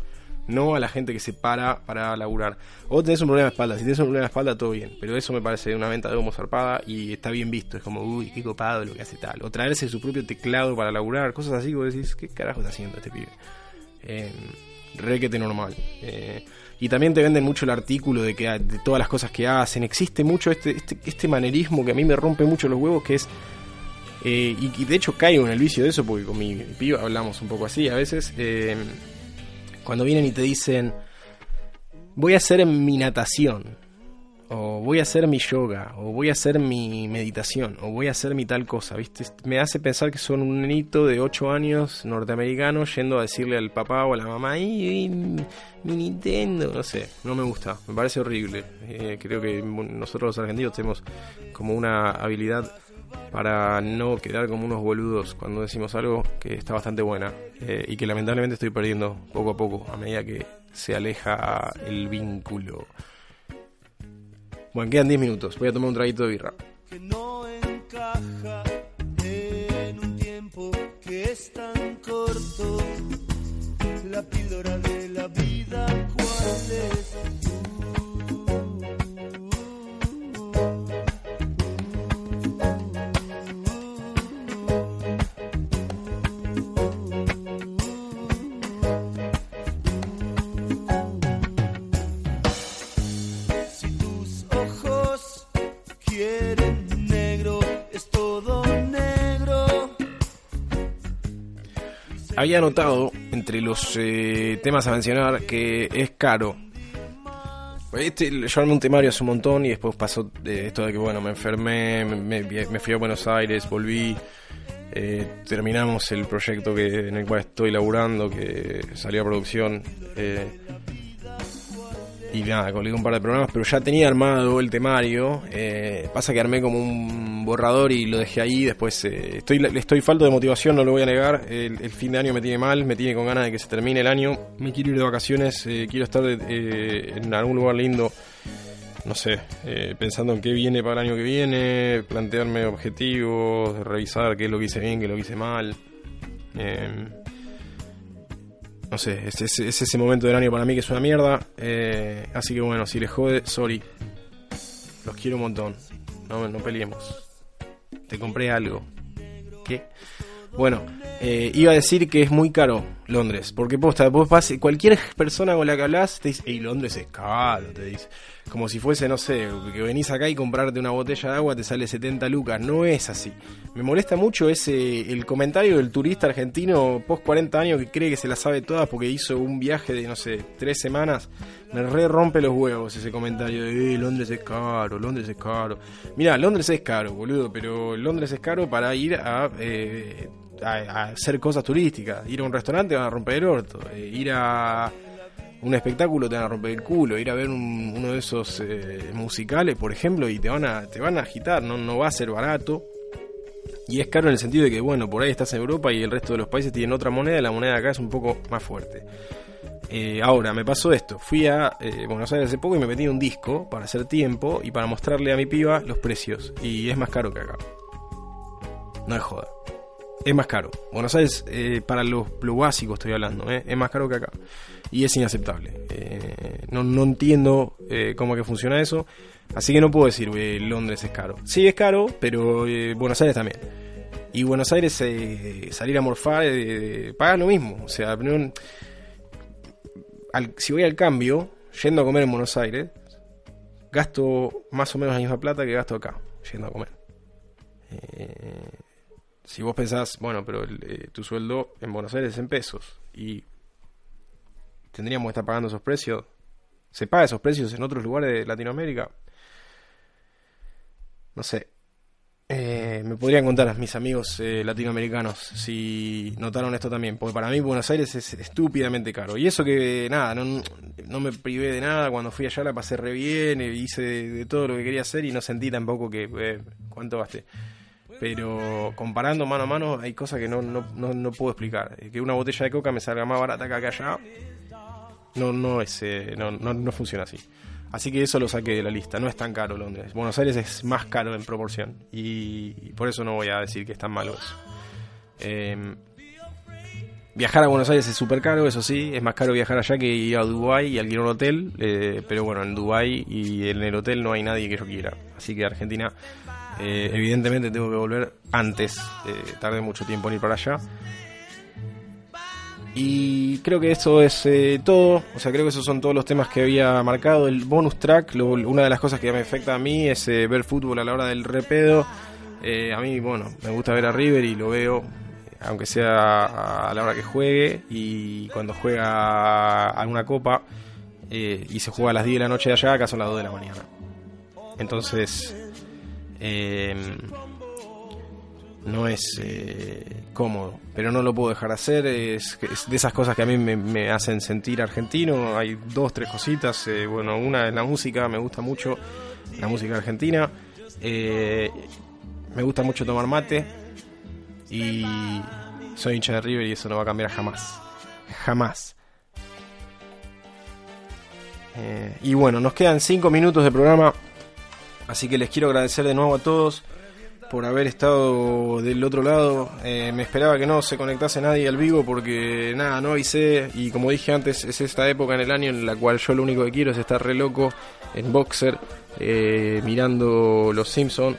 No a la gente que se para para laburar. O tenés un problema de espalda. Si tenés un problema de espalda, todo bien. Pero eso me parece una venta de humo zarpada y está bien visto. Es como, uy, qué copado lo que hace tal. O traerse su propio teclado para laburar. Cosas así vos decís, ¿qué carajo está haciendo este pibe? Eh, requete normal. Y también te venden mucho el artículo de que de todas las cosas que hacen. Existe mucho este, este, este manerismo que a mí me rompe mucho los huevos, que es eh, y, de hecho caigo en el vicio de eso porque con mi piba hablamos un poco así a veces. eh, cuando vienen y te dicen, voy a hacer mi natación, o voy a hacer mi yoga, o voy a hacer mi meditación, o voy a hacer mi tal cosa, ¿viste? Me hace pensar que son un nenito de 8 años norteamericano yendo a decirle al papá o a la mamá, "Ay, mi, Nintendo, no sé, no me gusta, me parece horrible. Eh, creo que nosotros los argentinos tenemos como una habilidad para no quedar como unos boludos cuando decimos algo que está bastante buena eh, y que lamentablemente estoy perdiendo poco a poco a medida que se aleja el vínculo. Bueno, quedan 10 minutos, voy a tomar un traguito de birra. que no encaja Había notado entre los eh, temas a mencionar que es caro. Este, yo armé un temario hace un montón y después pasó eh, esto de que, bueno, me enfermé, me, fui a Buenos Aires, volví, eh, terminamos el proyecto que en el cual estoy laburando, que salió a producción. eh, y nada, colgué un par de programas, pero ya tenía armado el temario. eh, pasa que armé como un borrador y lo dejé ahí. Después eh, estoy, estoy falto de motivación, no lo voy a negar. El, fin de año me tiene mal, me tiene con ganas de que se termine el año. Me quiero ir de vacaciones, eh, quiero estar eh, en algún lugar lindo. No sé, pensando en qué viene para el año que viene, plantearme objetivos, revisar qué es lo que hice bien, qué es lo que hice mal. No sé, es, es- es ese momento del año para mí que es una mierda. eh, así que bueno, si les jode, sorry. Los quiero un montón. No, no peleemos. Te compré algo. ¿Qué? Bueno, eh, iba a decir que es muy caro Londres. Porque posta, vos vas, cualquier persona con la que hablas te dice, y Londres es caro, te dice. Como si fuese, no sé, que venís acá y comprarte una botella de agua te sale 70 lucas. No es así. Me molesta mucho ese el comentario del turista argentino post 40 años que cree que se la sabe todas porque hizo un viaje de, no sé, tres semanas. Me re rompe los huevos ese comentario de eh, Londres es caro, Londres es caro. Mira, Londres es caro, boludo, pero Londres es caro para ir a, eh, a, a hacer cosas turísticas. Ir a un restaurante van a romper el orto. eh, ir a un espectáculo te van a romper el culo, ir a ver un- uno de esos eh, musicales, por ejemplo, y te van a, te van a agitar, no, no va a ser barato. Y es caro en el sentido de que, bueno, por ahí estás en Europa y el resto de los países tienen otra moneda, la moneda acá es un poco más fuerte. Eh, ahora, me pasó esto, fui a eh, Buenos Aires hace poco y me en un disco para hacer tiempo y para mostrarle a mi piba los precios. Y es más caro que acá. No es joda. Es más caro. Buenos Aires, eh, para lo, lo básico estoy hablando, eh, es más caro que acá. Y es inaceptable. Eh, no, no entiendo cómo que funciona eso. Así que no puedo decir Londres es caro. Sí es caro, pero Buenos Aires también. Y Buenos Aires, salir a morfar, pagas lo mismo. O sea, al- si voy al cambio, yendo a comer en Buenos Aires, gasto más o menos la misma plata que gasto acá, yendo a comer. Eh, si vos pensás, bueno, pero eh, tu sueldo en Buenos Aires es en pesos y tendríamos que estar pagando esos precios, ¿se paga esos precios en otros lugares de Latinoamérica? No sé. Eh, me podrían contar mis amigos eh, latinoamericanos si notaron esto también, porque para mí Buenos Aires es estúpidamente caro. Y eso que nada, no, me privé de nada, cuando fui allá la pasé re bien, hice de, de todo lo que quería hacer y no sentí tampoco que eh, cuánto gasté. Pero comparando mano a mano hay cosas que no, no, no, no puedo explicar. Eh, Que una botella de coca me salga más barata que acá allá, no, no, es, eh, no, no, no funciona así. Así que eso lo saqué de la lista. No es tan caro Londres. Buenos Aires es más caro en proporción. Y, por eso no voy a decir que es tan malo eso. Eh, viajar a Buenos Aires es súper caro, eso sí. Es más caro viajar allá que ir a Dubái y alquilar un hotel. eh, pero bueno, en Dubái y en el hotel no hay nadie que yo quiera. Así que Argentina, eh, evidentemente tengo que volver antes. Eh, tardé mucho tiempo en ir para allá. Y creo que eso es eh, todo. O sea, creo que esos son todos los temas que había marcado. El bonus track, una de las cosas que me afecta a mí es eh, ver fútbol a la hora del repedo. A mí, bueno, me gusta ver a River y lo veo, aunque sea a la hora que juegue. Y cuando juega alguna copa y se juega a las 10 de la noche de allá, acá son las 2 de la mañana. Entonces, eh, no es eh, cómodo, pero no lo puedo dejar de hacer. Es, de esas cosas que a mí me, me hacen sentir argentino. Hay dos, tres cositas. eh, bueno, una es la música, me gusta mucho la música argentina. Eh, me gusta mucho tomar mate. Y soy hincha de River y eso no va a cambiar jamás. Jamás. Eh, y bueno, nos quedan cinco minutos de programa. Así que les quiero agradecer de nuevo a todos por haber estado del otro lado. Eh, me esperaba que no se conectase nadie al vivo porque nada, no avisé. Y como dije antes, es esta época en el año en la cual yo lo único que quiero es estar re loco en boxer eh, mirando Los Simpsons.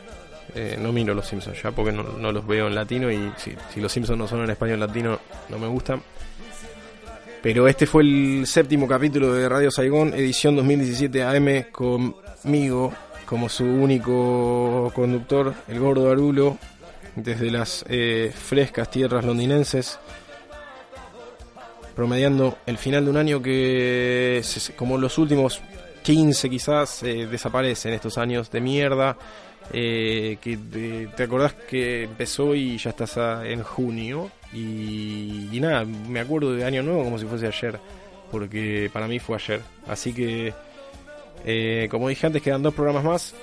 Eh, no miro Los Simpsons ya porque no, los veo en latino y si, si Los Simpsons no son en español latino no me gustan. Pero este fue el séptimo capítulo de Radio Saigón, edición 2017 AM, conmigo como su único conductor, el gordo Arulo, desde las eh, frescas tierras londinenses, promediando el final de un año que, como los últimos 15 quizás, eh, desaparecen estos años de mierda. eh, que te, te acordás que empezó y ya estás a- en junio y nada, me acuerdo de año nuevo como si fuese ayer porque para mí fue ayer así que Eh, como dije antes, quedan dos programas más.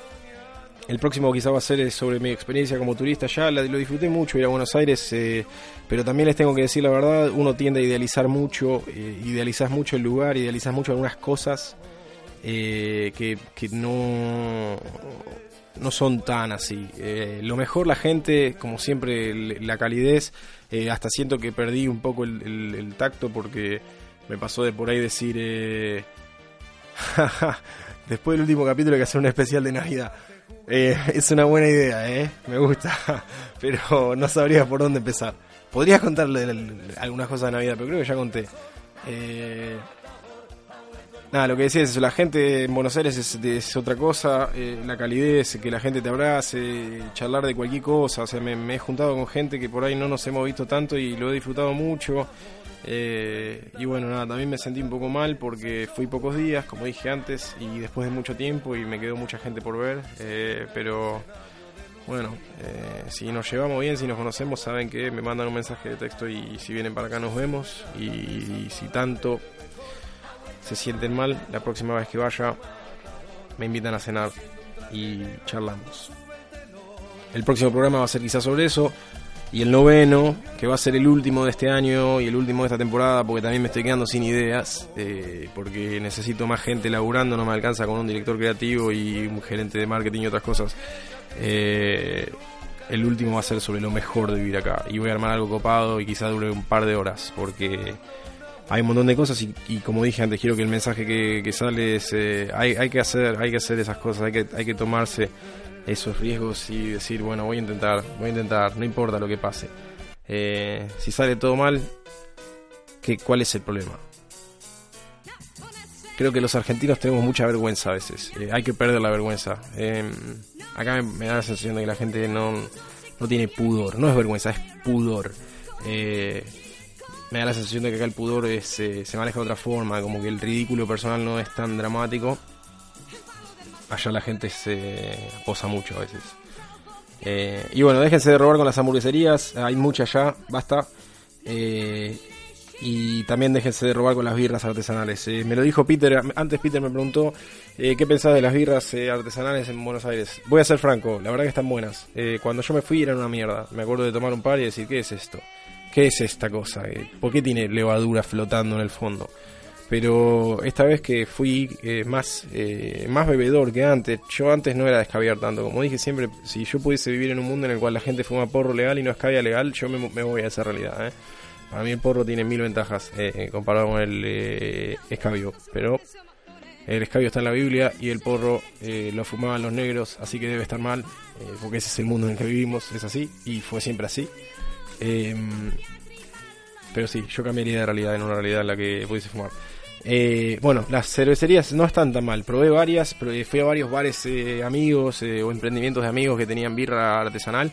El próximo quizá va a ser eh, sobre mi experiencia como turista ya, lo disfruté mucho ir a Buenos Aires, eh, pero también les tengo que decir la verdad, uno tiende a idealizar mucho, idealizas mucho el lugar, idealizas mucho algunas cosas que, no, no son tan así. Lo mejor la gente, como siempre, la calidez, hasta siento que perdí un poco el tacto porque me pasó de por ahí decir... Después del último capítulo hay que hacer un especial de Navidad. Eh, es una buena idea, ¿eh? Me gusta. Pero no sabría por dónde empezar. Podría contarle algunas cosas de Navidad, pero creo que ya conté. Eh, nada, lo que decía es. La gente en Buenos Aires es, otra cosa. eh, la calidez, que la gente te abrace, charlar de cualquier cosa. O sea, me, he juntado con gente que por ahí no nos hemos visto tanto y lo he disfrutado mucho. Eh, y bueno, nada, también me sentí un poco mal porque fui pocos días, como dije antes, y después de mucho tiempo y me quedó mucha gente por ver. eh, pero bueno, si nos llevamos bien, si nos conocemos, saben que me mandan un mensaje de texto y, si vienen para acá nos vemos. Y si tanto se sienten mal, la próxima vez que vaya, me invitan a cenar y charlamos. El próximo programa va a ser quizás sobre eso. Y el noveno, que va a ser el último de este año y el último de esta temporada, porque también me estoy quedando sin ideas, eh, porque necesito más gente laburando, no me alcanza con un director creativo y un gerente de marketing y otras cosas. Eh, el último va a ser sobre lo mejor de vivir acá. Y voy a armar algo copado y quizás dure un par de horas, porque hay un montón de cosas y, como dije antes, quiero que el mensaje que, sale es, eh, hay, hay que hacer, hay que hacer esas cosas, hay que, hay que tomarse esos riesgos y decir, bueno, voy a intentar, voy a intentar, no importa lo que pase. Eh, si sale todo mal, ¿qué, ¿cuál es el problema? Creo que los argentinos tenemos mucha vergüenza a veces. Eh, hay que perder la vergüenza. Eh, acá me, da la sensación de que la gente no, no tiene pudor. No es vergüenza, es pudor. Me da la sensación de que acá el pudor es, eh, se maneja de otra forma, como que el ridículo personal no es tan dramático. Allá la gente se posa mucho a veces. Eh, y bueno, déjense de robar con las hamburgueserías, hay muchas ya, basta. Eh, y también déjense de robar con las birras artesanales. Eh, me lo dijo Peter, antes Peter me preguntó eh, qué pensás de las birras eh, artesanales en Buenos Aires. Voy a ser franco, la verdad que están buenas. Cuando yo me fui eran una mierda. Me acuerdo de tomar un par y decir, ¿qué es esto? ¿Qué es esta cosa? Eh, ¿Por qué tiene levadura flotando en el fondo? Pero esta vez que fui eh, más, eh, más bebedor que antes, yo antes no era de escabiar tanto. Como dije siempre, si yo pudiese vivir en un mundo en el cual la gente fuma porro legal y no escabia legal, yo me, me voy a esa realidad. ¿eh? Para mí el porro tiene mil ventajas eh, eh, comparado con el escabio. Pero el escabio está en la Biblia y el porro eh, lo fumaban los negros, así que debe estar mal, porque ese es el mundo en el que vivimos, es así, y fue siempre así. Eh, pero sí, yo cambiaría de realidad en una realidad en la que pudiese fumar. Eh, bueno, las cervecerías no están tan mal. Probé varias, pero fui a varios bares eh, amigos eh, o emprendimientos de amigos que tenían birra artesanal.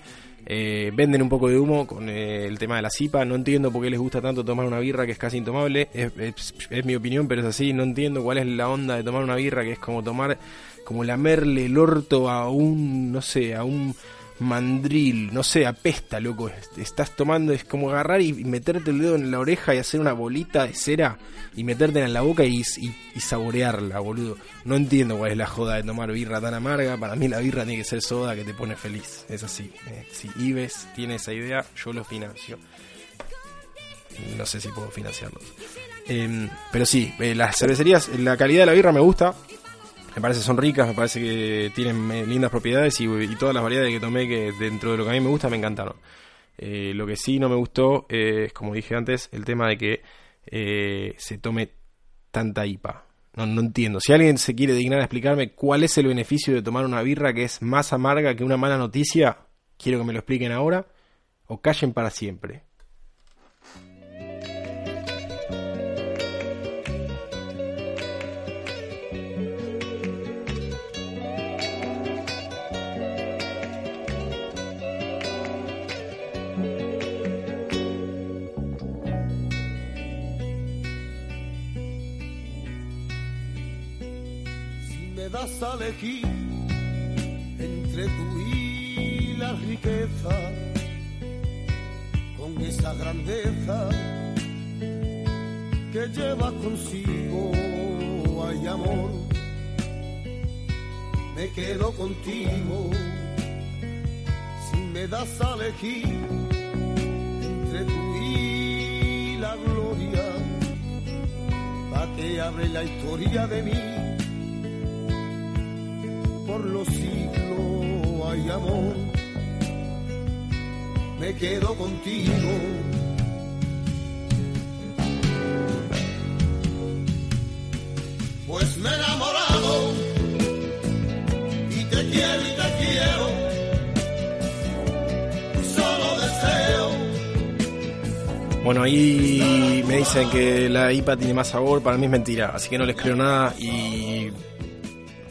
Eh, venden un poco de humo con eh, el tema de la cipa. No entiendo por qué les gusta tanto tomar una birra que es casi intomable. Es, es- es mi opinión, pero es así. No entiendo cuál es la onda de tomar una birra que es como tomar, como lamerle el orto a un, no sé, a un mandril, no sé, apesta, loco. Est- Estás tomando, es como agarrar y meterte el dedo en la oreja y hacer una bolita de cera y metértela en la boca y, y- y saborearla, boludo. No entiendo cuál es la joda de tomar birra tan amarga. Para mí la birra tiene que ser soda que te pone feliz. Es así. Eh, si Ives tiene esa idea, yo lo financio. No sé si puedo financiarlo. Em, pero sí, eh, las cervecerías, la calidad de la birra me gusta. Me parece son ricas, me parece que tienen lindas propiedades y, y todas las variedades que tomé que dentro de lo que a mí me gusta me encantaron. Eh, lo que sí no me gustó eh, es, como dije antes, el tema de que eh, se tome tanta IPA. No, no entiendo. Si alguien se quiere dignar a explicarme cuál es el beneficio de tomar una birra que es más amarga que una mala noticia, quiero que me lo expliquen ahora o callen para siempre. A elegir entre tú y la riqueza, con esa grandeza que lleva consigo hay amor me quedo contigo. Si me das a elegir entre tú y la gloria, pa' que abre la historia de mí. Por los siglos hay amor, me quedo contigo. Pues me he enamorado y te quiero y te quiero. Solo deseo Bueno, ahí me dicen que la IPA tiene más sabor, para mí es mentira, así que no les creo nada y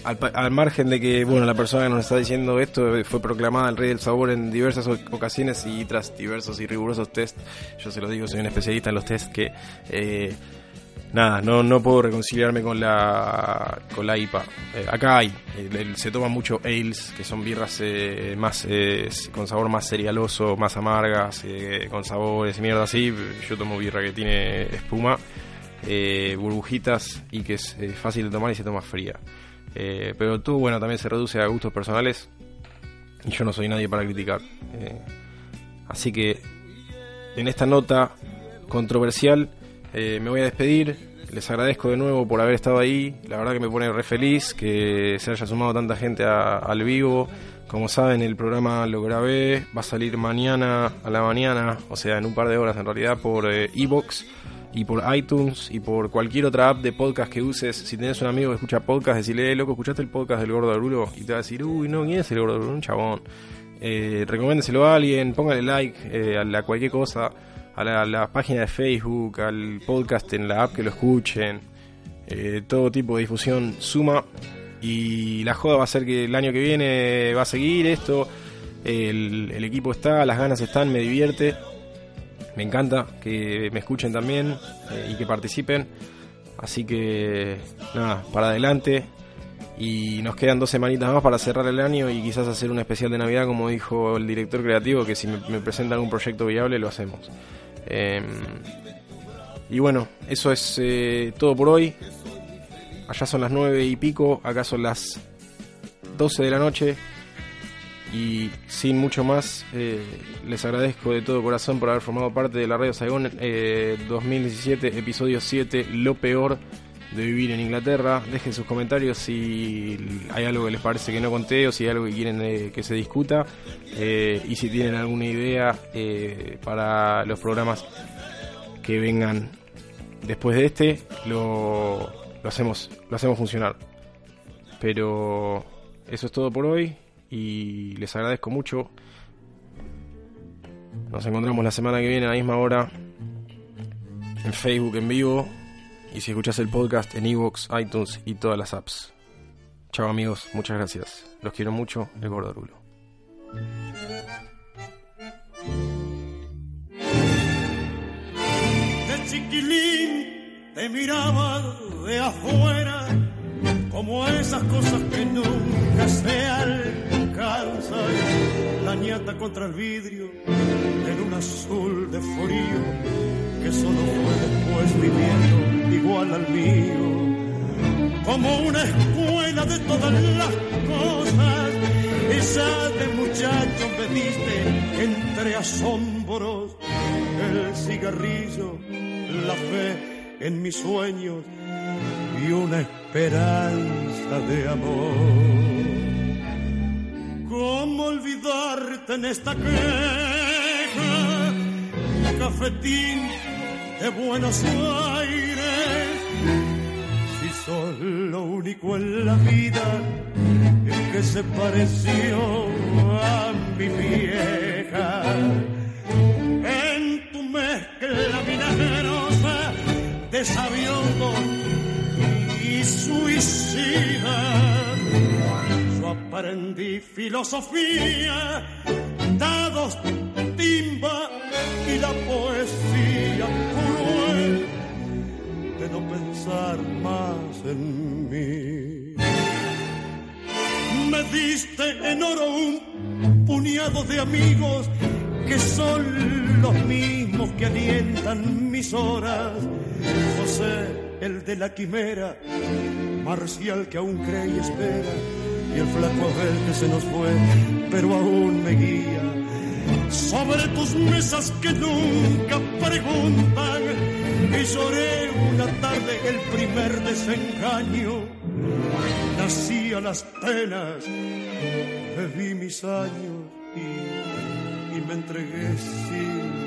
al, al margen de que, bueno, la persona que nos está diciendo esto eh, fue proclamada el rey del sabor en diversas ocasiones y tras diversos y rigurosos test, yo se los digo, soy un especialista en los test que... eh, Nada, no, no puedo reconciliarme con la con la IPA. Eh, acá hay, se toma mucho ales, que son birras eh, más con sabor más cerealoso, más amargas, con sabores y mierda así. Yo tomo birra que tiene espuma, burbujitas y que es fácil de tomar y se toma fría. Eh, pero todo bueno también se reduce a gustos personales y yo no soy nadie para criticar. Eh, así que en esta nota controversial eh, me voy a despedir. Les agradezco de nuevo por haber estado ahí. La verdad que me pone re feliz que se haya sumado tanta gente al vivo. Como saben, el programa lo grabé. Va a salir mañana a la mañana, o sea, en un par de horas en realidad, por Evox y por iTunes y por cualquier otra app de podcast que uses. Si tenés un amigo que escucha podcast, decirle, eh, loco, ¿escuchaste el podcast del Gordo Arulo? Y te va a decir, uy, no, ¿quién es el Gordo Arulo? Un chabón. Eh, recomiéndeselo a alguien, póngale like eh, a la cualquier cosa, a la, página de Facebook, al podcast en la app que lo escuchen. Eh, todo tipo de difusión suma. Y la joda va a ser que el año que viene va a seguir esto. El equipo está, las ganas están, me divierte. Me encanta que me escuchen también eh, y que participen. Así que nada, para adelante. Y nos quedan dos semanitas más para cerrar el año y quizás hacer un especial de Navidad, como dijo el director creativo, que si me, me presentan un proyecto viable lo hacemos. Em, y bueno, eso es eh, todo por hoy. Allá son las nueve y pico, acá son las 12 de la noche. Y sin mucho más, eh, les agradezco de todo corazón por haber formado parte de la Radio Saigón eh, 2017, episodio 7, Lo peor de vivir en Inglaterra. Dejen sus comentarios si hay algo que les parece que no conté o si hay algo que quieren eh, que se discuta. Eh, y si tienen alguna idea eh, para los programas que vengan después de este, lo, lo, hacemos, lo hacemos funcionar. Pero eso es todo por hoy y les agradezco mucho. Nos encontramos la semana que viene a la misma hora en Facebook en vivo y si escuchas el podcast en Evox, iTunes y todas las apps. Chao amigos, muchas gracias. Los quiero mucho, el Gordo Arulo. de chiquilín te de afuera como esas cosas que nunca se alcanzan la ñata contra el vidrio en un azul de frío que solo fue después viviendo igual al mío como una escuela de todas las cosas. Esa de muchacho me diste entre asombros el cigarrillo, la fe en mis sueños y una esperanza de amor. ¿Cómo olvidarte en esta queja? Cafetín de Buenos Aires si sos lo único en la vida que se pareció a mi vieja. En tu mezcla milagrosa de sabiondo suicida, yo aprendí filosofía, dados, timba y la poesía cruel de no pensar más en mí. Me diste en oro un puñado de amigos que son los mismos que alientan mis horas. José, el de la quimera, Marcial que aún cree y espera, y el flaco aquel que se nos fue, pero aún me guía. Sobre tus mesas que nunca preguntan, y lloré una tarde el primer desengaño. Nací a las penas, viví mis años y, y me entregué sin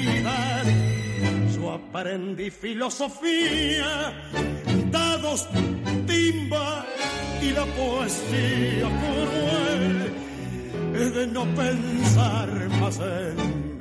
yo aprendí filosofía, dados, timba y la poesía cruel de no pensar más en